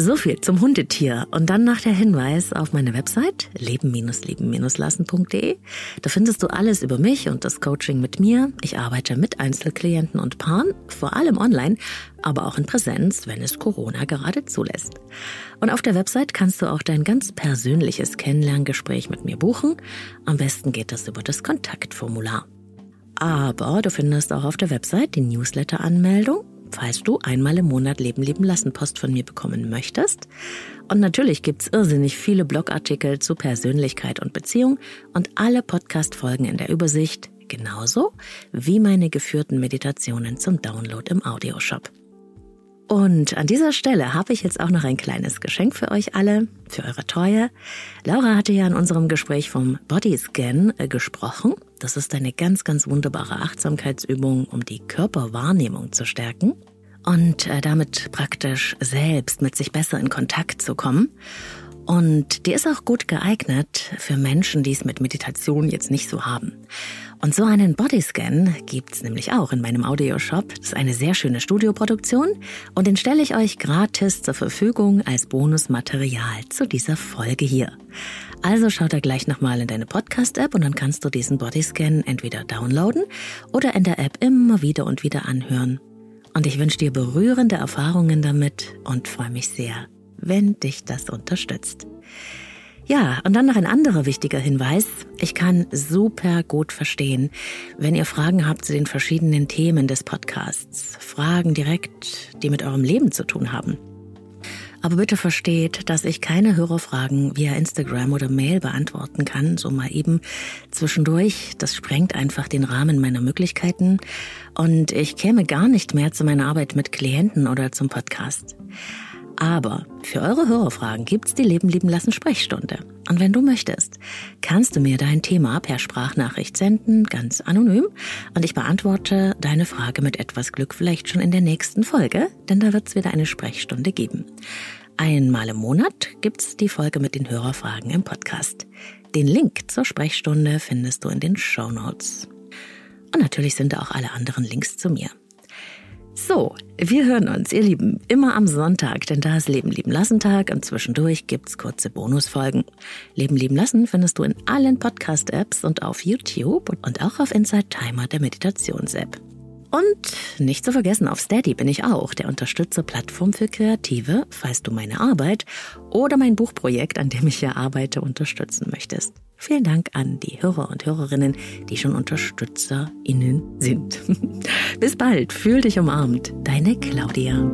So viel zum Hundetier und dann noch der Hinweis auf meine Website leben-leben-lassen.de. Da findest du alles über mich und das Coaching mit mir. Ich arbeite mit Einzelklienten und Paaren, vor allem online, aber auch in Präsenz, wenn es Corona gerade zulässt. Und auf der Website kannst du auch dein ganz persönliches Kennenlerngespräch mit mir buchen. Am besten geht das über das Kontaktformular. Aber du findest auch auf der Website die Newsletter-Anmeldung falls du einmal im Monat Leben leben lassen Post von mir bekommen möchtest. Und natürlich gibt's irrsinnig viele Blogartikel zu Persönlichkeit und Beziehung und alle Podcast-Folgen in der Übersicht, genauso wie meine geführten Meditationen zum Download im Audioshop. Und an dieser Stelle habe ich jetzt auch noch ein kleines Geschenk für euch alle, für eure Treue. Laura hatte ja in unserem Gespräch vom Bodyscan äh, gesprochen. Das ist eine ganz, ganz wunderbare Achtsamkeitsübung, um die Körperwahrnehmung zu stärken und äh, damit praktisch selbst mit sich besser in Kontakt zu kommen. Und die ist auch gut geeignet für Menschen, die es mit Meditation jetzt nicht so haben. Und so einen Bodyscan gibt's nämlich auch in meinem Audioshop. Das ist eine sehr schöne Studioproduktion und den stelle ich euch gratis zur Verfügung als Bonusmaterial zu dieser Folge hier. Also schaut da gleich nochmal in deine Podcast-App und dann kannst du diesen Bodyscan entweder downloaden oder in der App immer wieder und wieder anhören. Und ich wünsche dir berührende Erfahrungen damit und freue mich sehr, wenn dich das unterstützt. Ja, und dann noch ein anderer wichtiger Hinweis. Ich kann super gut verstehen, wenn ihr Fragen habt zu den verschiedenen Themen des Podcasts. Fragen direkt, die mit eurem Leben zu tun haben. Aber bitte versteht, dass ich keine Hörerfragen via Instagram oder Mail beantworten kann, so mal eben zwischendurch. Das sprengt einfach den Rahmen meiner Möglichkeiten und ich käme gar nicht mehr zu meiner Arbeit mit Klienten oder zum Podcast. Aber für eure Hörerfragen gibt's die Leben lieben lassen Sprechstunde. Und wenn du möchtest, kannst du mir dein Thema per Sprachnachricht senden, ganz anonym. Und ich beantworte deine Frage mit etwas Glück vielleicht schon in der nächsten Folge, denn da wird's wieder eine Sprechstunde geben. Einmal im Monat gibt's die Folge mit den Hörerfragen im Podcast. Den Link zur Sprechstunde findest du in den Show Notes. Und natürlich sind da auch alle anderen Links zu mir. So, wir hören uns, ihr Lieben, immer am Sonntag, denn da ist Leben lieben lassen Tag und zwischendurch gibt's kurze Bonusfolgen. Leben lieben lassen findest du in allen Podcast-Apps und auf YouTube und auch auf Inside Timer der Meditations-App. Und nicht zu vergessen, auf Steady bin ich auch der Unterstützer-Plattform für Kreative, falls du meine Arbeit oder mein Buchprojekt, an dem ich hier arbeite, unterstützen möchtest. Vielen Dank an die Hörer und Hörerinnen, die schon UnterstützerInnen sind. Bis bald, fühl dich umarmt. Deine Claudia.